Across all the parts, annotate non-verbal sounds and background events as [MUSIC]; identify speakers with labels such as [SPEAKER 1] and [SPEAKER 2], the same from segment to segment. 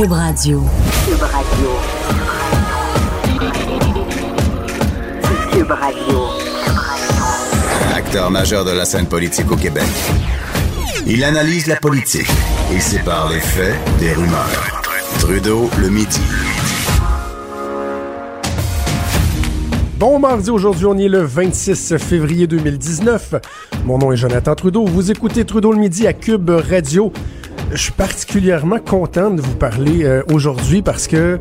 [SPEAKER 1] Cube Radio.
[SPEAKER 2] Cube Radio. Cube Radio.
[SPEAKER 3] Acteur majeur de la scène politique au Québec. Il analyse la politique et sépare les faits des rumeurs. Trudeau le midi.
[SPEAKER 4] Bon mardi, aujourd'hui on est le 26 février 2019. Mon nom est Jonathan Trudeau. Vous écoutez Trudeau le midi à Cube Radio. Je suis particulièrement content de vous parler euh, aujourd'hui parce que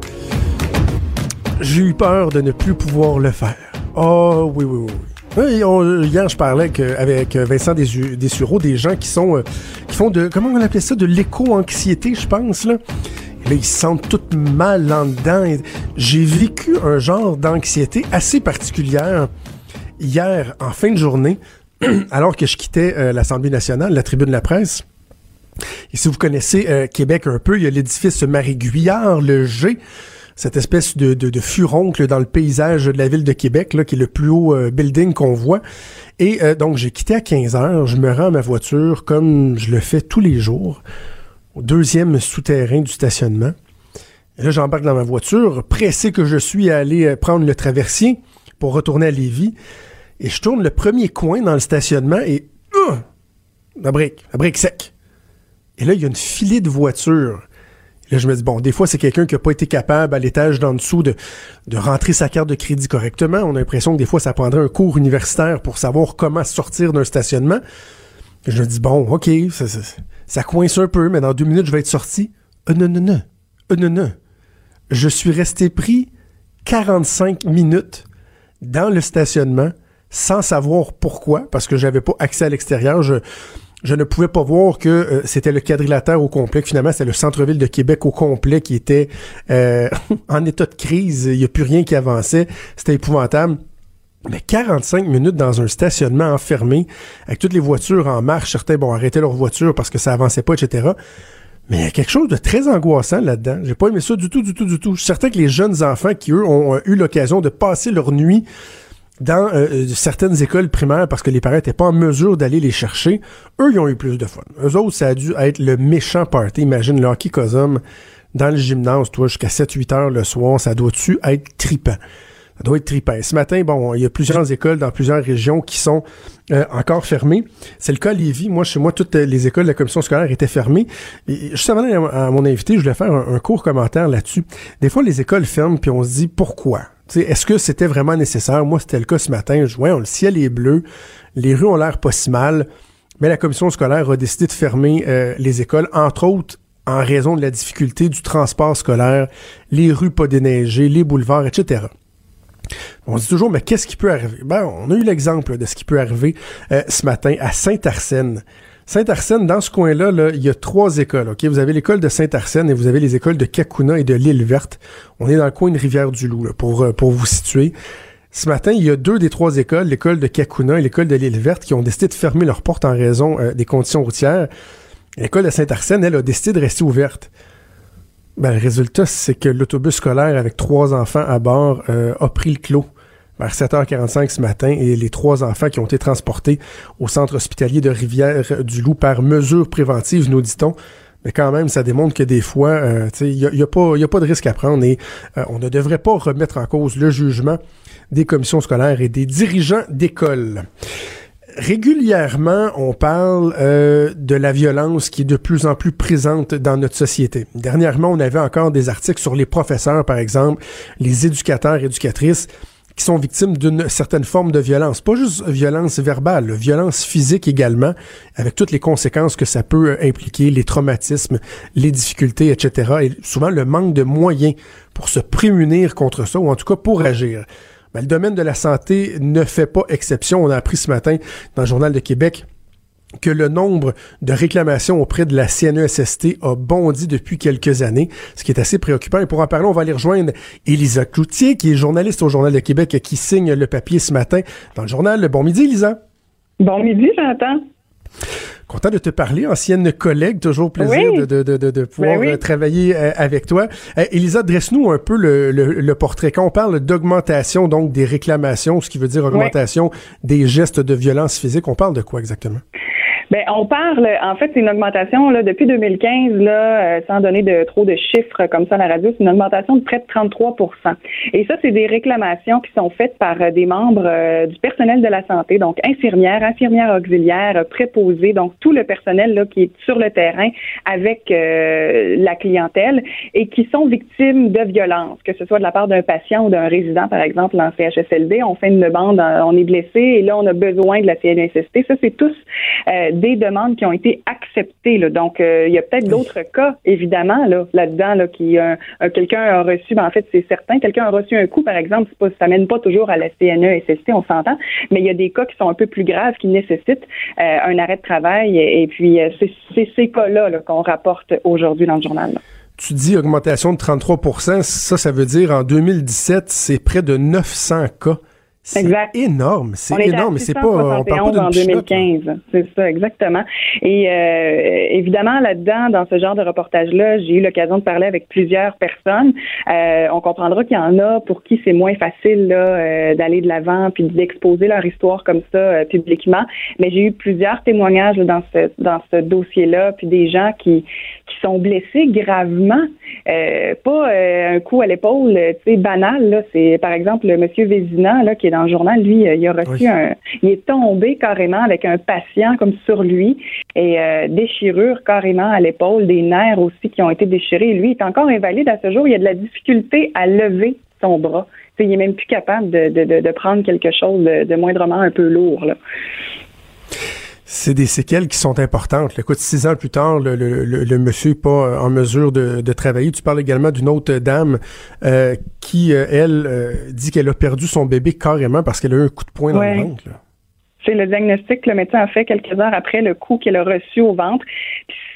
[SPEAKER 4] j'ai eu peur de ne plus pouvoir le faire. Oh oui, oui, oui. hier, je parlais avec, Vincent Dessureau, des gens qui sont euh, qui font de comment on appelait ça de l'éco-anxiété, je pense là. Ils se sentent tout mal en dedans. J'ai vécu un genre d'anxiété assez particulière hier en fin de journée, [CLEARS THROAT] alors que je quittais euh, l'Assemblée nationale, la tribune de la presse. Et si vous connaissez euh, Québec un peu, il y a l'édifice Marie-Guillard, le G, cette espèce de, furoncle dans le paysage de la ville de Québec, là, qui est le plus haut euh, building qu'on voit. Et euh, donc, j'ai quitté à 15 heures, je me rends à ma voiture comme je le fais tous les jours, au deuxième souterrain du stationnement. Et là, j'embarque dans ma voiture, pressé que je suis à aller prendre le traversier pour retourner à Lévis. Et je tourne le premier coin dans le stationnement et... euh, la brique, la brique sec. Et là, il y a une filée de voitures. Là, je me dis, bon, des fois, c'est quelqu'un qui n'a pas été capable à l'étage d'en dessous de, rentrer sa carte de crédit correctement. On a l'impression que des fois, ça prendrait un cours universitaire pour savoir comment sortir d'un stationnement. Je me dis, bon, OK, ça, coince un peu, mais dans deux minutes, je vais être sorti. Euh, non, non, non. Euh, non, non. Je suis resté pris 45 minutes dans le stationnement sans savoir pourquoi, parce que j'avais pas accès à l'extérieur. Je, je ne pouvais pas voir que euh, c'était le quadrilatère au complet, que finalement c'était le centre-ville de Québec au complet qui était euh, [LAUGHS] en état de crise. Il n'y a plus rien qui avançait. C'était épouvantable. Mais 45 minutes dans un stationnement enfermé, avec toutes les voitures en marche, certains bon arrêter leur voiture parce que ça avançait pas, etc. Mais il y a quelque chose de très angoissant là-dedans. J'ai pas aimé ça du tout, du tout, du tout. Je suis certain que les jeunes enfants qui, eux, ont eu l'occasion de passer leur nuit dans euh, euh, certaines écoles primaires parce que les parents n'étaient pas en mesure d'aller les chercher, eux, ils ont eu plus de fun. Eux autres, ça a dû être le méchant party. Imagine le hockey cosum dans le gymnase, toi, jusqu'à 7-8 heures le soir, ça doit-tu être tripant? Ça doit être trippant. Ce matin, bon, il y a plusieurs écoles dans plusieurs régions qui sont euh, encore fermées. C'est le cas à Lévis. Moi, chez moi, toutes les écoles de la commission scolaire étaient fermées. Et juste avant à mon invité, je voulais faire un, un court commentaire là-dessus. Des fois, les écoles ferment, puis on se dit pourquoi? Est-ce que c'était vraiment nécessaire? Moi, c'était le cas ce matin. Je vois, le ciel est bleu, les rues ont l'air pas si mal, mais la commission scolaire a décidé de fermer euh, les écoles, entre autres en raison de la difficulté du transport scolaire, les rues pas déneigées, les boulevards, etc. On se dit toujours, mais qu'est-ce qui peut arriver? Ben, on a eu l'exemple de ce qui peut arriver euh, ce matin à Saint-Arsène. Saint-Arsène, dans ce coin-là, là, il y a trois écoles. Vous avez l'école de Saint-Arsène et vous avez les écoles de Kakuna et de l'île Verte. On est dans le coin de Rivière-du-Loup, euh, pour vous situer. Ce matin, il y a deux des trois écoles, l'école de Kakuna et l'école de l'île Verte, qui ont décidé de fermer leurs portes en raison euh, des conditions routières. L'école de Saint-Arsène, elle, a décidé de rester ouverte. Ben, le résultat, c'est que l'autobus scolaire avec trois enfants à bord euh, a pris le clos vers 7h45 ce matin et les trois enfants qui ont été transportés au centre hospitalier de Rivière-du-Loup par mesure préventive, nous dit-on. Mais quand même, ça démontre que des fois, euh, il n'y a, y a pas y a pas de risque à prendre et euh, on ne devrait pas remettre en cause le jugement des commissions scolaires et des dirigeants d'école. Régulièrement, on parle euh, de la violence qui est de plus en plus présente dans notre société. Dernièrement, on avait encore des articles sur les professeurs, par exemple, les éducateurs, éducatrices, sont victimes d'une certaine forme de violence. Pas juste violence verbale, violence physique également, avec toutes les conséquences que ça peut impliquer, les traumatismes, les difficultés, etc. Et souvent le manque de moyens pour se prémunir contre ça, ou en tout cas pour agir. Ben, le domaine de la santé ne fait pas exception. On a appris ce matin dans le Journal de Québec que le nombre de réclamations auprès de la CNESST a bondi depuis quelques années, ce qui est assez préoccupant. Et pour en parler, on va aller rejoindre Elisa Cloutier, qui est journaliste au Journal de Québec, qui signe le papier ce matin dans le journal. Bon midi, Elisa.
[SPEAKER 5] Bon midi, Jonathan.
[SPEAKER 4] Content de te parler, ancienne collègue, toujours plaisir
[SPEAKER 5] Oui.
[SPEAKER 4] de, de, de, de, pouvoir
[SPEAKER 5] Ben oui.
[SPEAKER 4] euh, travailler euh, avec toi. Euh, Elisa, dresse-nous un peu le, le, le portrait. Quand on parle d'augmentation, donc des réclamations, ce qui veut dire augmentation des gestes de violence physique, on parle de quoi exactement?
[SPEAKER 5] Ben, on parle, en fait, c'est une augmentation là, depuis 2015, là, euh, sans donner de trop de chiffres comme ça à la radio, c'est une augmentation de près de 33 Et ça, c'est des réclamations qui sont faites par euh, des membres euh, du personnel de la santé, donc infirmières, infirmières auxiliaires, préposés, donc tout le personnel là, qui est sur le terrain avec la clientèle et qui sont victimes de violences, que ce soit de la part d'un patient ou d'un résident, par exemple, en CHSLD. On fait une demande, on est blessé et là, on a besoin de la CNSST. Ça, c'est tous des demandes qui ont été acceptées. Là. Donc, euh, il y a peut-être d'autres cas, évidemment, là, là-dedans, là, qui euh, quelqu'un a reçu, ben, en fait, c'est certain, quelqu'un a reçu un coup, par exemple, pas, ça mène pas toujours à la CNESST, on s'entend, mais il y a des cas qui sont un peu plus graves, qui nécessitent euh, un arrêt de travail, et, puis c'est ces cas-là -là, qu'on rapporte aujourd'hui dans le journal.
[SPEAKER 4] Tu dis augmentation de 33% ça, ça veut dire en 2017, c'est près de 900 cas c'est énorme, c'est énorme, c'est pas on parle pas
[SPEAKER 5] en 2015, c'est ça exactement. Et euh, évidemment là-dedans dans ce genre de reportage là, j'ai eu l'occasion de parler avec plusieurs personnes. Euh, on comprendra qu'il y en a pour qui c'est moins facile là euh, d'aller de l'avant puis d'exposer leur histoire comme ça publiquement, mais j'ai eu plusieurs témoignages dans ce dans ce dossier-là puis des gens qui qui sont blessés gravement, pas un coup à l'épaule, tu sais banal là, c'est par exemple le monsieur Vézina là qui est dans le journal, lui, euh, il a reçu un. Il est tombé carrément avec un patient comme sur lui et euh, déchirure carrément à l'épaule, des nerfs aussi qui ont été déchirés. Lui, il est encore invalide à ce jour. Il a de la difficulté à lever son bras. il est même plus capable de, prendre quelque chose de, moindrement un peu lourd. Là.
[SPEAKER 4] C'est des séquelles qui sont importantes. Écoute, six ans plus tard, le, le, monsieur n'est pas euh, en mesure de, travailler. Tu parles également d'une autre dame euh, qui, euh, elle, dit qu'elle a perdu son bébé carrément parce qu'elle a eu un coup de poing dans le ventre.
[SPEAKER 5] C'est le diagnostic que le médecin a fait quelques heures après le coup qu'elle a reçu au ventre.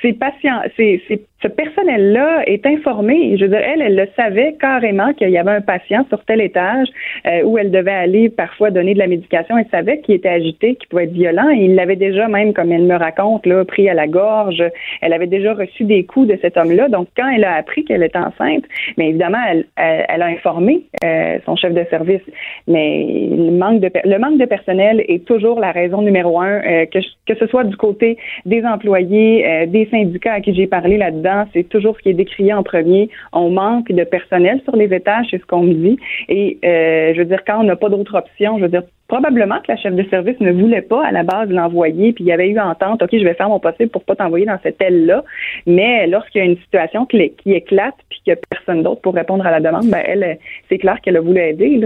[SPEAKER 5] Ces patients, c'est ce personnel-là est informé. Je veux dire, elle, elle le savait carrément qu'il y avait un patient sur tel étage euh, où elle devait aller parfois donner de la médication. Elle savait qu'il était agité, qu'il pouvait être violent. Il l'avait déjà, même comme elle me raconte, là, pris à la gorge. Elle avait déjà reçu des coups de cet homme-là. Donc, quand elle a appris qu'elle était enceinte, mais évidemment, elle, elle, a informé euh, son chef de service. Mais le manque de le manque de personnel est toujours la raison numéro un, euh, que, que ce soit du côté des employés, des syndicats à qui j'ai parlé là-dedans c'est toujours ce qui est décrié en premier. On manque de personnel sur les étages, c'est ce qu'on me dit. Et euh, je veux dire, quand on n'a pas d'autre option, je veux dire, probablement que la chef de service ne voulait pas à la base l'envoyer, puis il y avait eu entente, OK, je vais faire mon possible pour pas t'envoyer dans cette aile-là. Mais lorsqu'il y a une situation qui, éclate, puis qu'il n'y a personne d'autre pour répondre à la demande, ben elle, c'est clair qu'elle a voulu aider.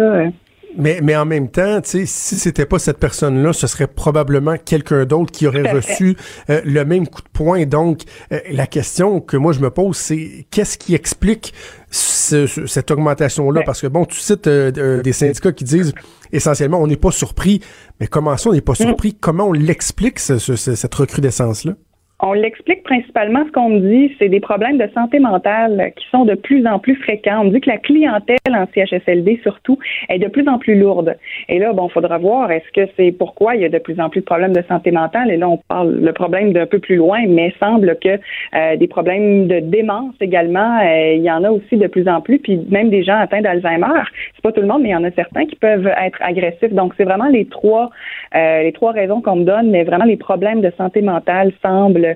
[SPEAKER 4] Mais, mais en même temps, tu sais, si c'était pas cette personne-là, ce serait probablement quelqu'un d'autre qui aurait reçu euh, le même coup de poing. Donc, euh, la question que moi je me pose, c'est qu'est-ce qui explique cette augmentation-là? Parce que bon, tu cites euh, des syndicats qui disent essentiellement, on n'est pas surpris. Mais comment ça, on n'est pas mm. surpris? Comment on l'explique, cette recrudescence-là?
[SPEAKER 5] On l'explique principalement, ce qu'on me dit, c'est des problèmes de santé mentale qui sont de plus en plus fréquents. On me dit que la clientèle en CHSLD, surtout, est de plus en plus lourde. Et là, bon, faudra voir, est-ce que c'est pourquoi il y a de plus en plus de problèmes de santé mentale? Et là, on parle le problème d'un peu plus loin, mais semble que euh, des problèmes de démence également, euh, il y en a aussi de plus en plus, puis même des gens atteints d'Alzheimer. C'est pas tout le monde, mais il y en a certains qui peuvent être agressifs. Donc, c'est vraiment les trois, euh, les trois raisons qu'on me donne, mais vraiment les problèmes de santé mentale semblent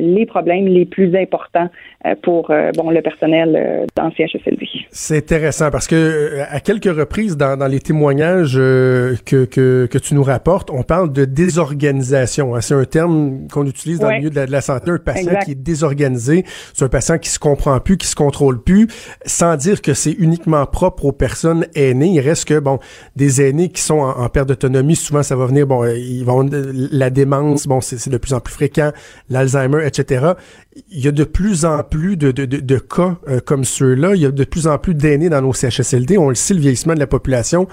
[SPEAKER 5] les problèmes les plus importants euh, pour euh, bon le personnel dans CHSLD.
[SPEAKER 4] C'est intéressant parce que à quelques reprises dans, dans les témoignages que, que, que, tu nous rapportes, on parle de désorganisation. Hein. C'est un terme qu'on utilise dans le milieu de la, santé. Un patient qui est désorganisé, c'est un patient qui se comprend plus, qui se contrôle plus, sans dire que c'est uniquement propre aux personnes aînées. Il reste que bon des aînés qui sont en, en perte d'autonomie, souvent ça va venir bon ils vont la démence, bon c'est de plus en plus fréquent l'Alzheimer, etc. Il y a de plus en plus de, de, cas euh, comme ceux-là. Il y a de plus en plus d'aînés dans nos CHSLD. On le sait, le vieillissement de la population.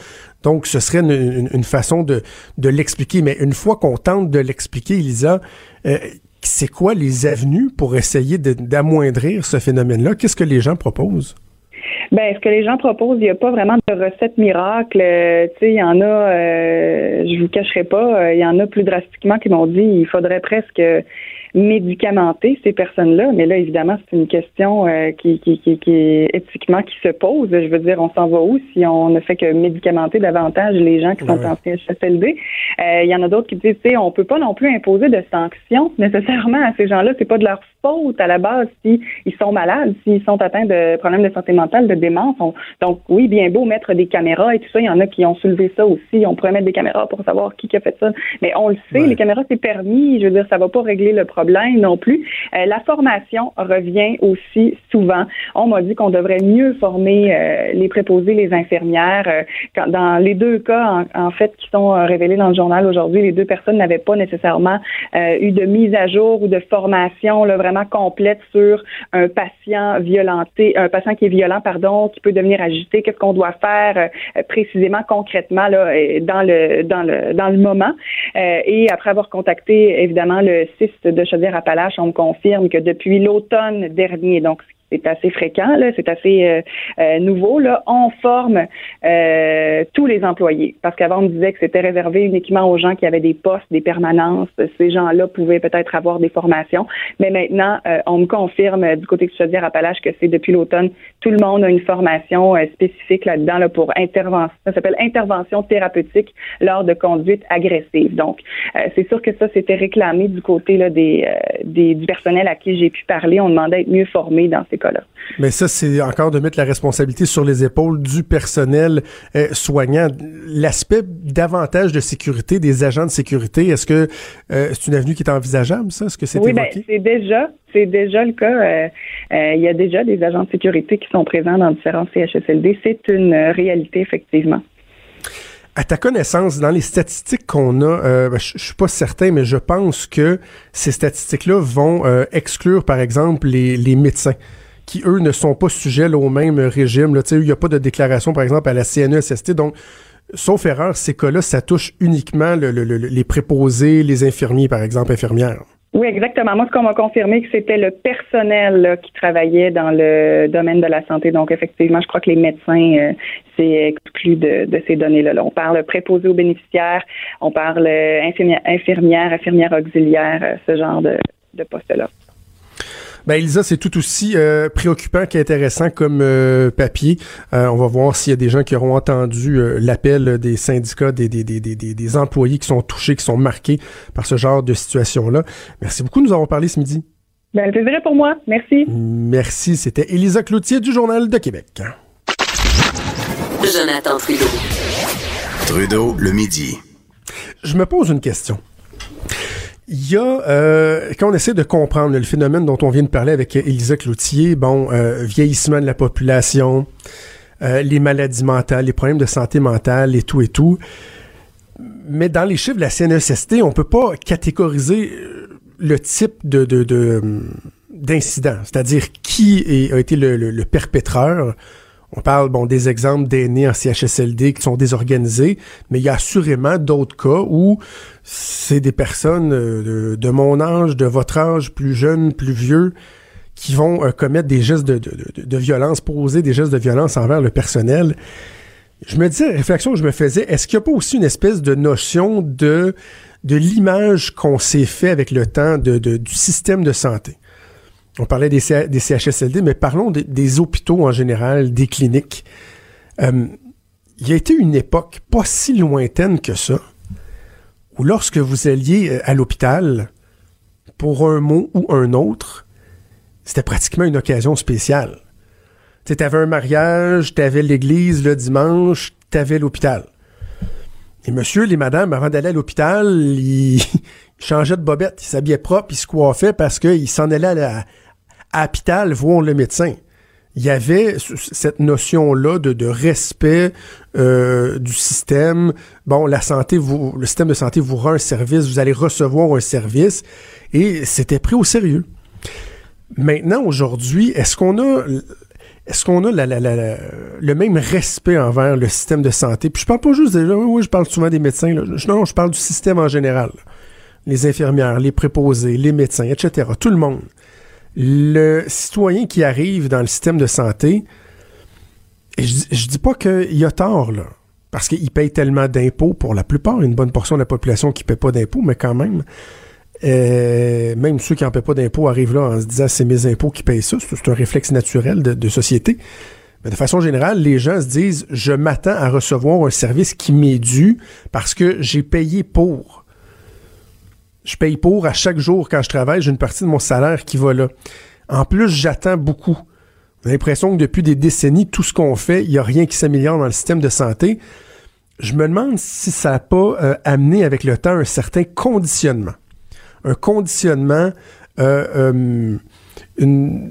[SPEAKER 4] Donc, ce serait une, façon de, de l'expliquer. Mais une fois qu'on tente de l'expliquer, Elisa, euh, c'est quoi les avenues pour essayer d'amoindrir ce phénomène-là? Qu'est-ce que les gens proposent?
[SPEAKER 5] Ben, ce que les gens proposent, il n'y a pas vraiment de recette miracle. Euh, tu sais, il y en a, euh, je vous cacherai pas, il y en a plus drastiquement qui m'ont dit il faudrait presque médicamenter ces personnes-là. Mais là, évidemment, c'est une question euh, qui, qui, qui, qui, est éthiquement qui se pose. Je veux dire, on s'en va où si on ne fait que médicamenter davantage les gens qui sont en CHSLD? Euh, il y en a d'autres qui disent, tu sais, on peut pas non plus imposer de sanctions nécessairement à ces gens-là. C'est pas de leur faute à la base si ils sont malades, s'ils sont atteints de problèmes de santé mentale, de démence. donc, oui, bien beau mettre des caméras et tout ça. Il y en a qui ont soulevé ça aussi. On pourrait mettre des caméras pour savoir qui a fait ça. Mais on le sait, les caméras, c'est permis. Je veux dire, ça va pas régler le problème non plus. Euh, la formation revient aussi souvent. On m'a dit qu'on devrait mieux former euh, les préposés, les infirmières. Euh, dans les deux cas, en, fait, qui sont révélés dans le journal aujourd'hui, les deux personnes n'avaient pas nécessairement eu de mise à jour ou de formation là, vraiment complète sur un patient violenté, un patient qui est violent, pardon, qui peut devenir agité. Qu'est-ce qu'on doit faire précisément, concrètement là, dans le dans le dans le moment? et après avoir contacté évidemment le CIS de Chaudière-Appalaches, on me confirme que depuis l'automne dernier, donc c'est assez fréquent, là, c'est assez euh, euh, nouveau. Là, on forme euh, tous les employés parce qu'avant on disait que c'était réservé uniquement aux gens qui avaient des postes, des permanences. Ces gens-là pouvaient peut-être avoir des formations, mais maintenant on me confirme du côté de Chaudière-Appalaches que c'est depuis l'automne tout le monde a une formation spécifique là-dedans là, pour intervention. Ça s'appelle intervention thérapeutique lors de conduite agressive. Donc c'est sûr que ça c'était réclamé du côté là, des, des du personnel à qui j'ai pu parler. On demandait d'être mieux formé dans ces
[SPEAKER 4] mais ça, c'est encore de mettre la responsabilité sur les épaules du personnel euh, soignant. L'aspect davantage de sécurité des agents de sécurité, est-ce que euh, c'est une avenue qui est envisageable, ça? Est-ce que c'est
[SPEAKER 5] oui, ben, c'est déjà, c'est déjà le cas. Euh, il y a déjà des agents de sécurité qui sont présents dans différents CHSLD. C'est une réalité, effectivement.
[SPEAKER 4] À ta connaissance, dans les statistiques qu'on a, ben, je suis pas certain, mais je pense que ces statistiques-là vont exclure, par exemple, les, les médecins qui, eux, ne sont pas sujets au même régime. Il n'y a pas de déclaration, par exemple, à la CNESST. Donc, sauf erreur, ces cas-là, ça touche uniquement les préposés, les infirmiers, par exemple, infirmières.
[SPEAKER 5] Oui, exactement. Moi, ce qu'on m'a confirmé, que c'était le personnel qui travaillait dans le domaine de la santé. Donc, effectivement, je crois que les médecins, euh, c'est exclu de, ces données-là. On parle préposé aux bénéficiaires, on parle infirmière, infirmière, infirmière auxiliaire, euh, ce genre de, de poste-là.
[SPEAKER 4] Ben Elisa, c'est tout aussi euh, préoccupant qu'intéressant comme euh, papier. Euh, on va voir s'il y a des gens qui auront entendu l'appel des syndicats, des, des, des, des, des employés qui sont touchés, qui sont marqués par ce genre de situation-là. Merci beaucoup de nous avoir parlé ce midi.
[SPEAKER 5] Ben, c'est pour moi. Merci.
[SPEAKER 4] Merci. C'était Elisa Cloutier du Journal de Québec.
[SPEAKER 3] Jonathan Trudeau. Trudeau, le midi.
[SPEAKER 4] Je me pose une question il y a, euh, quand on essaie de comprendre le phénomène dont on vient de parler avec Elisa Cloutier, bon, euh, vieillissement de la population, euh, les maladies mentales, les problèmes de santé mentale et tout et tout. Mais dans les chiffres de la CNESST, on peut pas catégoriser le type de, de, d'incident, c'est-à-dire qui a été le, le, le perpétreur on parle bon des exemples d'aînés en CHSLD qui sont désorganisés, mais il y a assurément d'autres cas où c'est des personnes euh, de, mon âge, de votre âge, plus jeunes, plus vieux, qui vont euh, commettre des gestes de, de, violence, poser des gestes de violence envers le personnel. Je me disais, réflexion que je me faisais, est-ce qu'il n'y a pas aussi une espèce de notion de, de l'image qu'on s'est fait avec le temps de, du système de santé? On parlait des, CHSLD, mais parlons des hôpitaux en général, des cliniques. Euh, il y a été une époque pas si lointaine que ça, où lorsque vous alliez euh, à l'hôpital pour un mot ou un autre, c'était pratiquement une occasion spéciale. Tu avais un mariage, tu avais l'église le dimanche, tu avais l'hôpital. Et monsieur, les madames, avant d'aller à l'hôpital, [LAUGHS] ils, changeaient de bobette, ils s'habillaient propre, ils se coiffaient parce qu'ils s'en allaient à, la, à l'hôpital le médecin. Il y avait cette notion-là de, de, respect euh, du système. Bon, la santé, vous, le système de santé vous rend un service, vous allez recevoir un service, et c'était pris au sérieux. Maintenant, aujourd'hui, est-ce qu'on a est-ce qu'on a la, la, la, le même respect envers le système de santé? Puis je parle pas juste des oui, je parle souvent des médecins. Non, je parle du système en général. Les infirmières, les préposés, les médecins, etc. Tout le monde le citoyen qui arrive dans le système de santé, je, je dis pas qu'il a tort, parce qu'il paye tellement d'impôts pour la plupart, une bonne portion de la population qui ne paie pas d'impôts, mais quand même, Euh, même ceux qui n'en paient pas d'impôts arrivent là en se disant c'est mes impôts qui payent ça. C'est un réflexe naturel de, société. Mais de façon générale, les gens se disent je m'attends à recevoir un service qui m'est dû parce que j'ai payé pour. Je paye pour à chaque jour quand je travaille, j'ai une partie de mon salaire qui va là. En plus, j'attends beaucoup. J'ai l'impression que depuis des décennies, tout ce qu'on fait, il n'y a rien qui s'améliore dans le système de santé. Je me demande si ça n'a pas euh, amené avec le temps un certain conditionnement un conditionnement, euh, euh,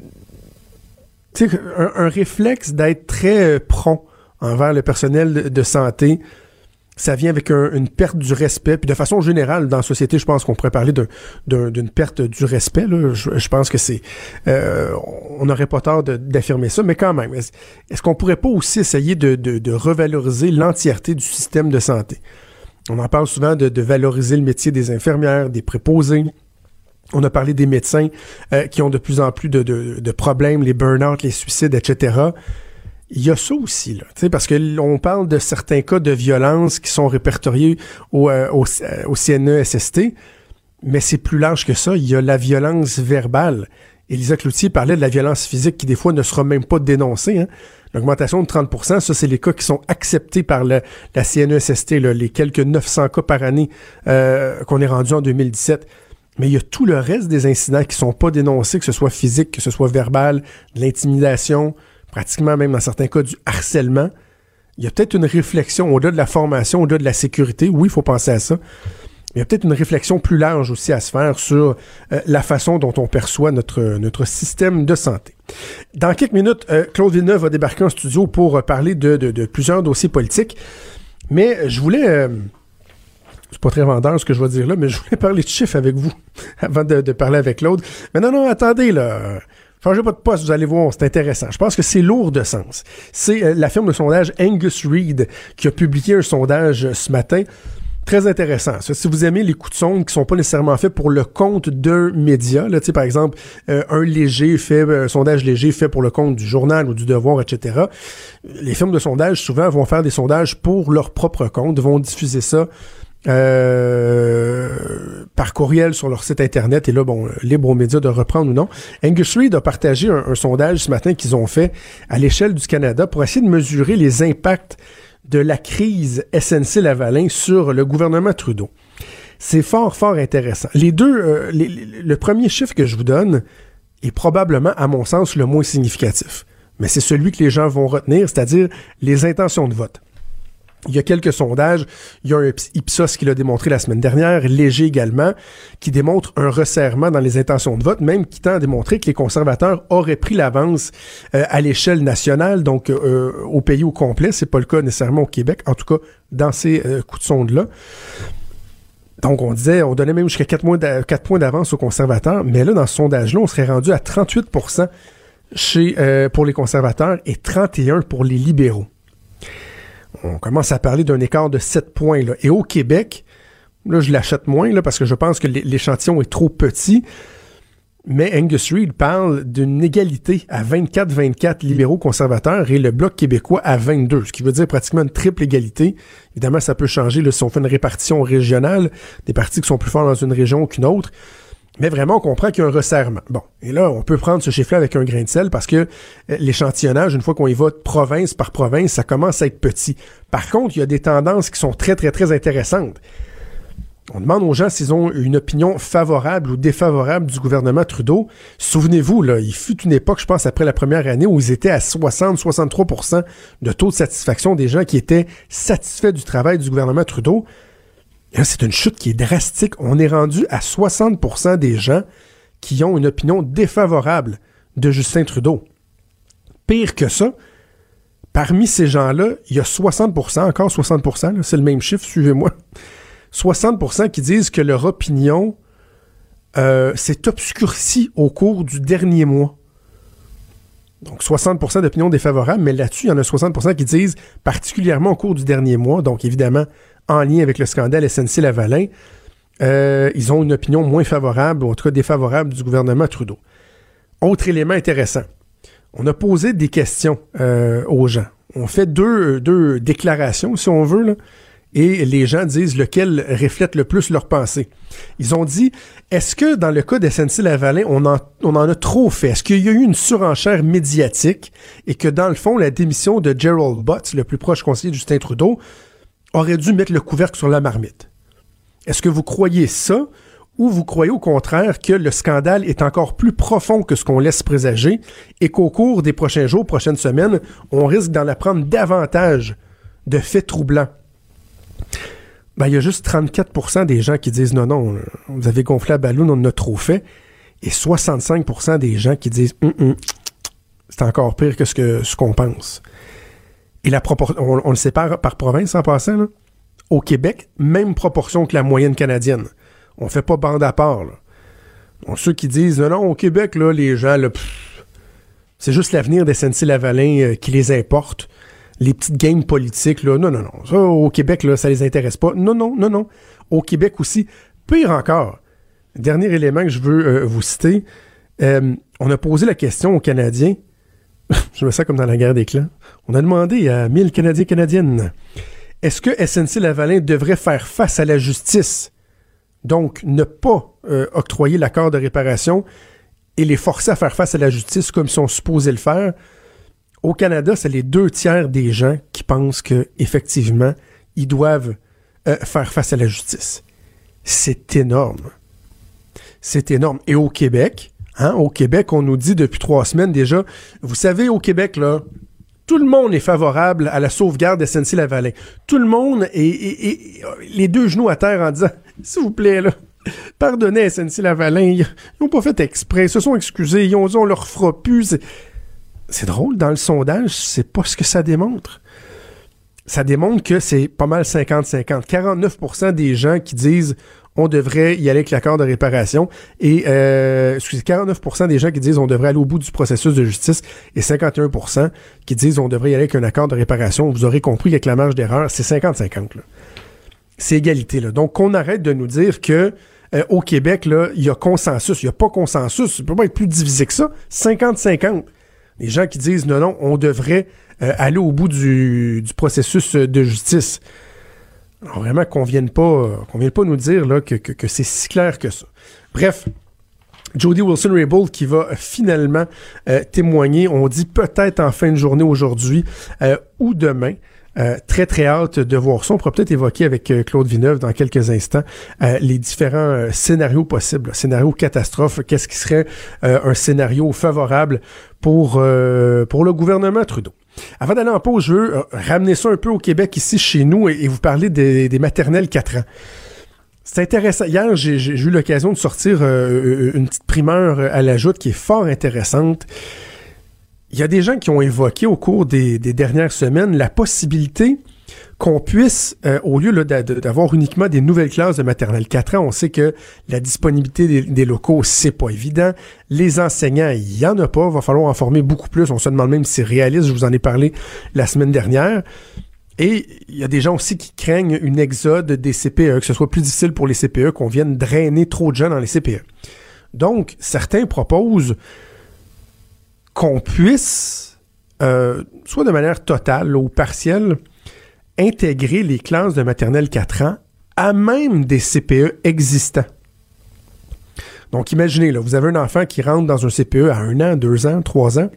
[SPEAKER 4] un, réflexe d'être très prompt envers le personnel de, santé. Ça vient avec une perte du respect. Puis de façon générale, dans la société, je pense qu'on pourrait parler d'une perte du respect. Je, pense que c'est... on n'aurait pas tort d'affirmer ça, mais quand même, est-ce qu'on pourrait pas aussi essayer de, de revaloriser l'entièreté du système de santé? On en parle souvent de, valoriser le métier des infirmières, des préposés. On a parlé des médecins euh, qui ont de plus en plus de, problèmes, les burn-out, les suicides, etc. Il y a ça aussi, là, parce que on parle de certains cas de violence qui sont répertoriés au, euh, au, euh, CNESST, mais c'est plus large que ça. Il y a la violence verbale. Elisa Cloutier parlait de la violence physique qui, des fois, ne sera même pas dénoncée. Hein. L'augmentation de 30% ça, c'est les cas qui sont acceptés par le, la CNESST, les quelques 900 cas par année euh, qu'on est rendu en 2017. Mais il y a tout le reste des incidents qui sont pas dénoncés, que ce soit physique, que ce soit verbal, de l'intimidation, pratiquement même dans certains cas du harcèlement. Il y a peut-être une réflexion au-delà de la formation, au-delà de la sécurité. Oui, il faut penser à ça il y a peut-être une réflexion plus large aussi à se faire sur euh, la façon dont on perçoit notre, système de santé. Dans quelques minutes, euh, Claude Villeneuve va débarquer en studio pour euh, parler de, de, plusieurs dossiers politiques. Mais je voulais... c'est pas très vendeur ce que je vais dire là, mais je voulais parler de chiffres avec vous [LAUGHS] avant de, de parler avec Claude. Mais non, non, attendez, là. Changez pas de poste, vous allez voir, c'est intéressant. Je pense que c'est lourd de sens. C'est la firme de sondage Angus Reid qui a publié un sondage ce matin très intéressant. Si vous aimez les coups de sonde qui sont pas nécessairement faits pour le compte d'un média, là, par exemple, euh, un léger fait, un sondage léger fait pour le compte du journal ou du devoir, etc. Les firmes de sondage, souvent, vont faire des sondages pour leur propre compte, vont diffuser ça euh, par courriel sur leur site internet et là bon libre aux médias de reprendre ou non. Angus Reid a partagé un sondage ce matin qu'ils ont fait à l'échelle du Canada pour essayer de mesurer les impacts de la crise SNC-Lavalin sur le gouvernement Trudeau. C'est fort, fort intéressant. Les deux, euh, le premier chiffre que je vous donne est probablement, à mon sens, le moins significatif. Mais c'est celui que les gens vont retenir, c'est-à-dire les intentions de vote. Il y a quelques sondages. Il y a un Ipsos qui l'a démontré la semaine dernière, Léger également, qui démontre un resserrement dans les intentions de vote, même qui tend à démontrer que les conservateurs auraient pris l'avance euh, à l'échelle nationale, donc euh, au pays au complet. C'est pas le cas nécessairement au Québec, en tout cas dans ces euh, coups de sonde-là. Donc, on disait, on donnait même jusqu'à 4, points d'avance aux conservateurs, mais là, dans ce sondage-là, on serait rendu à 38 chez, pour les conservateurs et 31% pour les libéraux on commence à parler d'un écart de 7 points. Là. Et au Québec, là, je l'achète moins là, parce que je pense que l'échantillon est trop petit. Mais Angus Reid parle d'une égalité à 24-24 libéraux conservateurs et le Bloc québécois à 22, ce qui veut dire pratiquement une triple égalité. Évidemment, ça peut changer là, si on fait une répartition régionale, des partis qui sont plus forts dans une région qu'une autre. Mais vraiment, on comprend qu'il y a un resserrement. Bon, et là, on peut prendre ce chiffre-là avec un grain de sel parce que euh, l'échantillonnage, une fois qu'on y va province par province, ça commence à être petit. Par contre, il y a des tendances qui sont très, très, très intéressantes. On demande aux gens s'ils ont une opinion favorable ou défavorable du gouvernement Trudeau. Souvenez-vous, là, il fut une époque, je pense, après la première année, où ils étaient à 60-63% de taux de satisfaction des gens qui étaient satisfaits du travail du gouvernement Trudeau. C'est une chute qui est drastique. On est rendu à 60% des gens qui ont une opinion défavorable de Justin Trudeau. Pire que ça, parmi ces gens-là, il y a 60% encore 60% c'est le même chiffre, suivez-moi. 60% qui disent que leur opinion euh, s'est obscurcie au cours du dernier mois. Donc 60% d'opinions défavorables, mais là-dessus, il y en a 60% qui disent particulièrement au cours du dernier mois, donc évidemment en lien avec le scandale SNC-Lavalin, euh, ils ont une opinion moins favorable, ou en tout cas défavorable du gouvernement Trudeau. Autre élément intéressant, on a posé des questions euh, aux gens. On fait deux, deux déclarations, si on veut, et les gens disent lequel reflète le plus leur pensée. Ils ont dit, est-ce que dans le cas d'SNC-Lavalin, on en, on en a trop fait? Est-ce qu'il y a eu une surenchère médiatique et que dans le fond, la démission de Gerald Butts, le plus proche conseiller de Justin Trudeau, aurait dû mettre le couvercle sur la marmite? Est-ce que vous croyez ça ou vous croyez au contraire que le scandale est encore plus profond que ce qu'on laisse présager et qu'au cours des prochains jours, prochaines semaines, on risque d'en apprendre davantage de faits troublants? Ben, il y a juste 34% des gens qui disent non, non, vous avez gonflé la ballon, on en a trop fait. Et 65% des gens qui disent hum, hum, c'est encore pire que ce qu'on pense. Et la on, le sépare par province en passant, là. Au Québec, même proportion que la moyenne canadienne. On fait pas bande à part. Là. ceux qui disent non, au Québec, là, les gens, c'est juste l'avenir des SNC-Lavalin euh, qui les importe. Les petites games politiques, là, non, non, non. Ça, au Québec, là, ça les intéresse pas. Non, non, non, non. Au Québec aussi. Pire encore, dernier élément que je veux euh, vous citer, euh, on a posé la question aux Canadiens. [LAUGHS] je me sens comme dans la guerre des clans. On a demandé à 1000 Canadiens canadiennes est-ce que SNC-Lavalin devrait faire face à la justice? Donc, ne pas euh, octroyer l'accord de réparation et les forcer à faire face à la justice comme ils sont supposés le faire. Au Canada, c'est les deux tiers des gens qui pensent que effectivement, ils doivent euh, faire face à la justice. C'est énorme. C'est énorme. Et au Québec, hein, au Québec, on nous dit depuis trois semaines déjà, vous savez, au Québec, là, tout le monde est favorable à la sauvegarde SNC-Lavalin. Tout le monde est, les deux genoux à terre en disant [LAUGHS] s'il vous plaît, là. Pardonnez SNC Lavalin. Ils n'ont pas fait exprès. Ils se sont excusés. Ils ont leur fera plus. C'est drôle, dans le sondage, c'est pas ce que ça démontre. Ça démontre que c'est pas mal 50-50. 49% des gens qui disent on devrait y aller avec l'accord de réparation et euh, excusez, 49% des gens qui disent on devrait aller au bout du processus de justice et 51% qui disent on devrait y aller avec un accord de réparation. Vous aurez compris qu'avec la marge d'erreur, c'est 50-50 c'est égalité. Là. Donc, qu'on arrête de nous dire que euh, au Québec, il y a consensus. Il n'y a pas consensus. Ça peut pas être plus divisé que ça. 50-50. Les gens qui disent non, non, on devrait euh, aller au bout du, processus de justice. Alors, vraiment qu'on vienne pas, qu'on vienne pas nous dire là, que, c'est si clair que ça. Bref, Jody Wilson-Raybould qui va finalement euh, témoigner, on dit peut-être en fin de journée aujourd'hui ou demain. Euh, très, très hâte de voir ça. On pourra peut-être évoquer avec euh, Claude Vineuve dans quelques instants euh, les différents scénarios possibles. Scénario catastrophe, qu'est-ce qui serait un scénario favorable pour, pour le gouvernement Trudeau? Avant d'aller en pause, je veux ramener ça un peu au Québec, ici, chez nous, et, vous parler des, maternelles 4 ans. C'est intéressant. Hier, j'ai eu l'occasion de sortir une petite primeur à la joute qui est fort intéressante il y a des gens qui ont évoqué au cours des, dernières semaines la possibilité qu'on puisse, euh, au lieu d'avoir uniquement des nouvelles classes de maternelle 4 ans, on sait que la disponibilité des, locaux, c'est pas évident. Les enseignants, il y en a pas. Va falloir en former beaucoup plus. On se demande même si c'est réaliste. Je vous en ai parlé la semaine dernière. Et il y a des gens aussi qui craignent une exode des CPE, que ce soit plus difficile pour les CPE, qu'on vienne drainer trop de gens dans les CPE. Donc, certains proposent qu'on puisse, euh, soit de manière totale ou partielle, intégrer les classes de maternelle 4 ans à même des CPE existants. Donc imaginez, là, vous avez un enfant qui rentre dans un CPE à un an, deux ans, trois ans.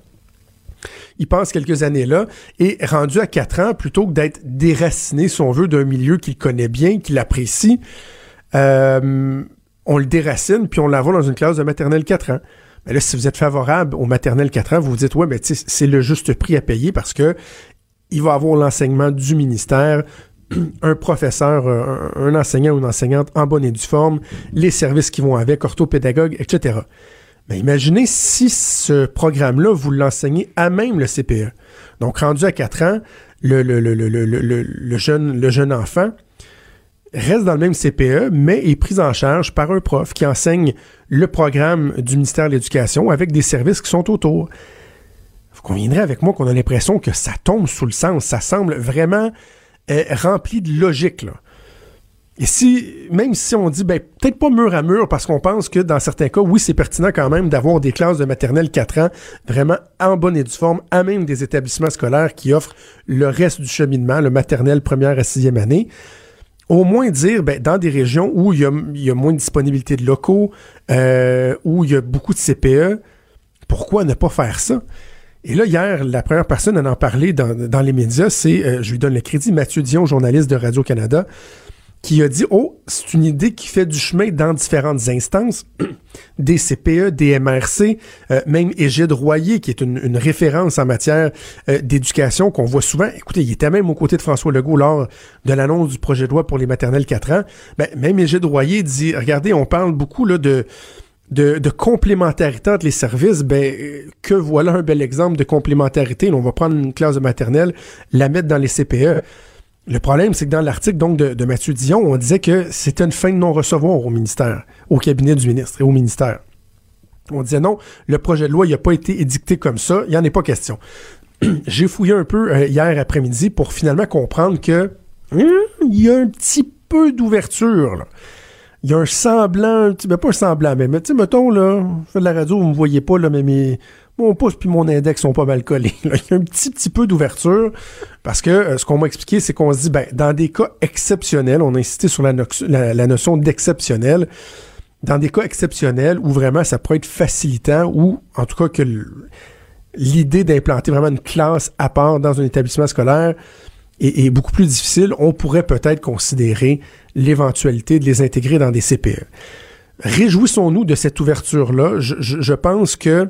[SPEAKER 4] Il passe quelques années là et rendu à 4 ans, plutôt que d'être déraciné, si on veut, d'un milieu qu'il connaît bien, qu'il apprécie, euh, on le déracine puis on l'envoie dans une classe de maternelle 4 ans. Mais là, si vous êtes favorable au maternel 4 ans, vous vous dites, ouais, mais c'est le juste prix à payer parce que il va avoir l'enseignement du ministère, [CLEARS THROAT] un professeur, un, enseignant ou une enseignante en bonne et due forme, les services qui vont avec, orthopédagogue, etc. Mais imaginez si ce programme-là, vous l'enseignez à même le CPE. Donc, rendu à 4 ans, le, jeune, le jeune enfant, reste dans le même CPE, mais est pris en charge par un prof qui enseigne le programme du ministère de l'Éducation avec des services qui sont autour. Conviendrez avec moi qu'on a l'impression que ça tombe sous le sens. Ça semble vraiment euh, rempli de logique. Là. Et si, même si on dit, ben, peut-être pas mur à mur, parce qu'on pense que dans certains cas, oui, c'est pertinent quand même d'avoir des classes de maternelle 4 ans vraiment en bonne et due forme, à même des établissements scolaires qui offrent le reste du cheminement, le maternel première à sixième année. au moins dire, ben, dans des régions où il y a, il y a moins de disponibilité de locaux, euh, où il y a beaucoup de CPE, pourquoi ne pas faire ça? Et là, hier, la première personne à en parler dans, dans les médias, c'est, euh, je lui donne le crédit, Mathieu Dion, journaliste de Radio-Canada, qui a dit, oh, c'est une idée qui fait du chemin dans différentes instances, [CLEARS THROAT] des CPE, des MRC, euh, même Égide Royer, qui est une, une référence en matière euh, d'éducation qu'on voit souvent. Écoutez, il était même aux côtés de François Legault lors de l'annonce du projet de loi pour les maternelles 4 ans. Ben, même Égide Royer dit, regardez, on parle beaucoup là, de de, complémentarité entre les services, ben, que voilà un bel exemple de complémentarité. on va prendre une classe de maternelle, la mettre dans les CPE. Le problème, c'est que dans l'article donc de, Mathieu Dion, on disait que c'était une fin de non-recevoir au ministère, au cabinet du ministre et au ministère. On disait non, le projet de loi n'a pas été édicté comme ça, il n'y en est pas question. [CLEARS THROAT] J'ai fouillé un peu euh, hier après-midi pour finalement comprendre que hum, il y a un petit peu d'ouverture. Il y a un semblant, un petit, ben pas un semblant, mais, tu sais, mettons, là, je fais de la radio, vous me voyez pas, là, mais mes, mon pouce puis mon index sont pas mal collés. Il y a un petit, petit peu d'ouverture, parce que euh, ce qu'on m'a expliqué, c'est qu'on se dit, ben, dans des cas exceptionnels, on a insisté sur la, la notion d'exceptionnel, dans des cas exceptionnels où vraiment ça pourrait être facilitant, ou en tout cas que l'idée d'implanter vraiment une classe à part dans un établissement scolaire, est, beaucoup plus difficile, on pourrait peut-être considérer l'éventualité de les intégrer dans des CPE. Réjouissons-nous de cette ouverture-là. Je, pense que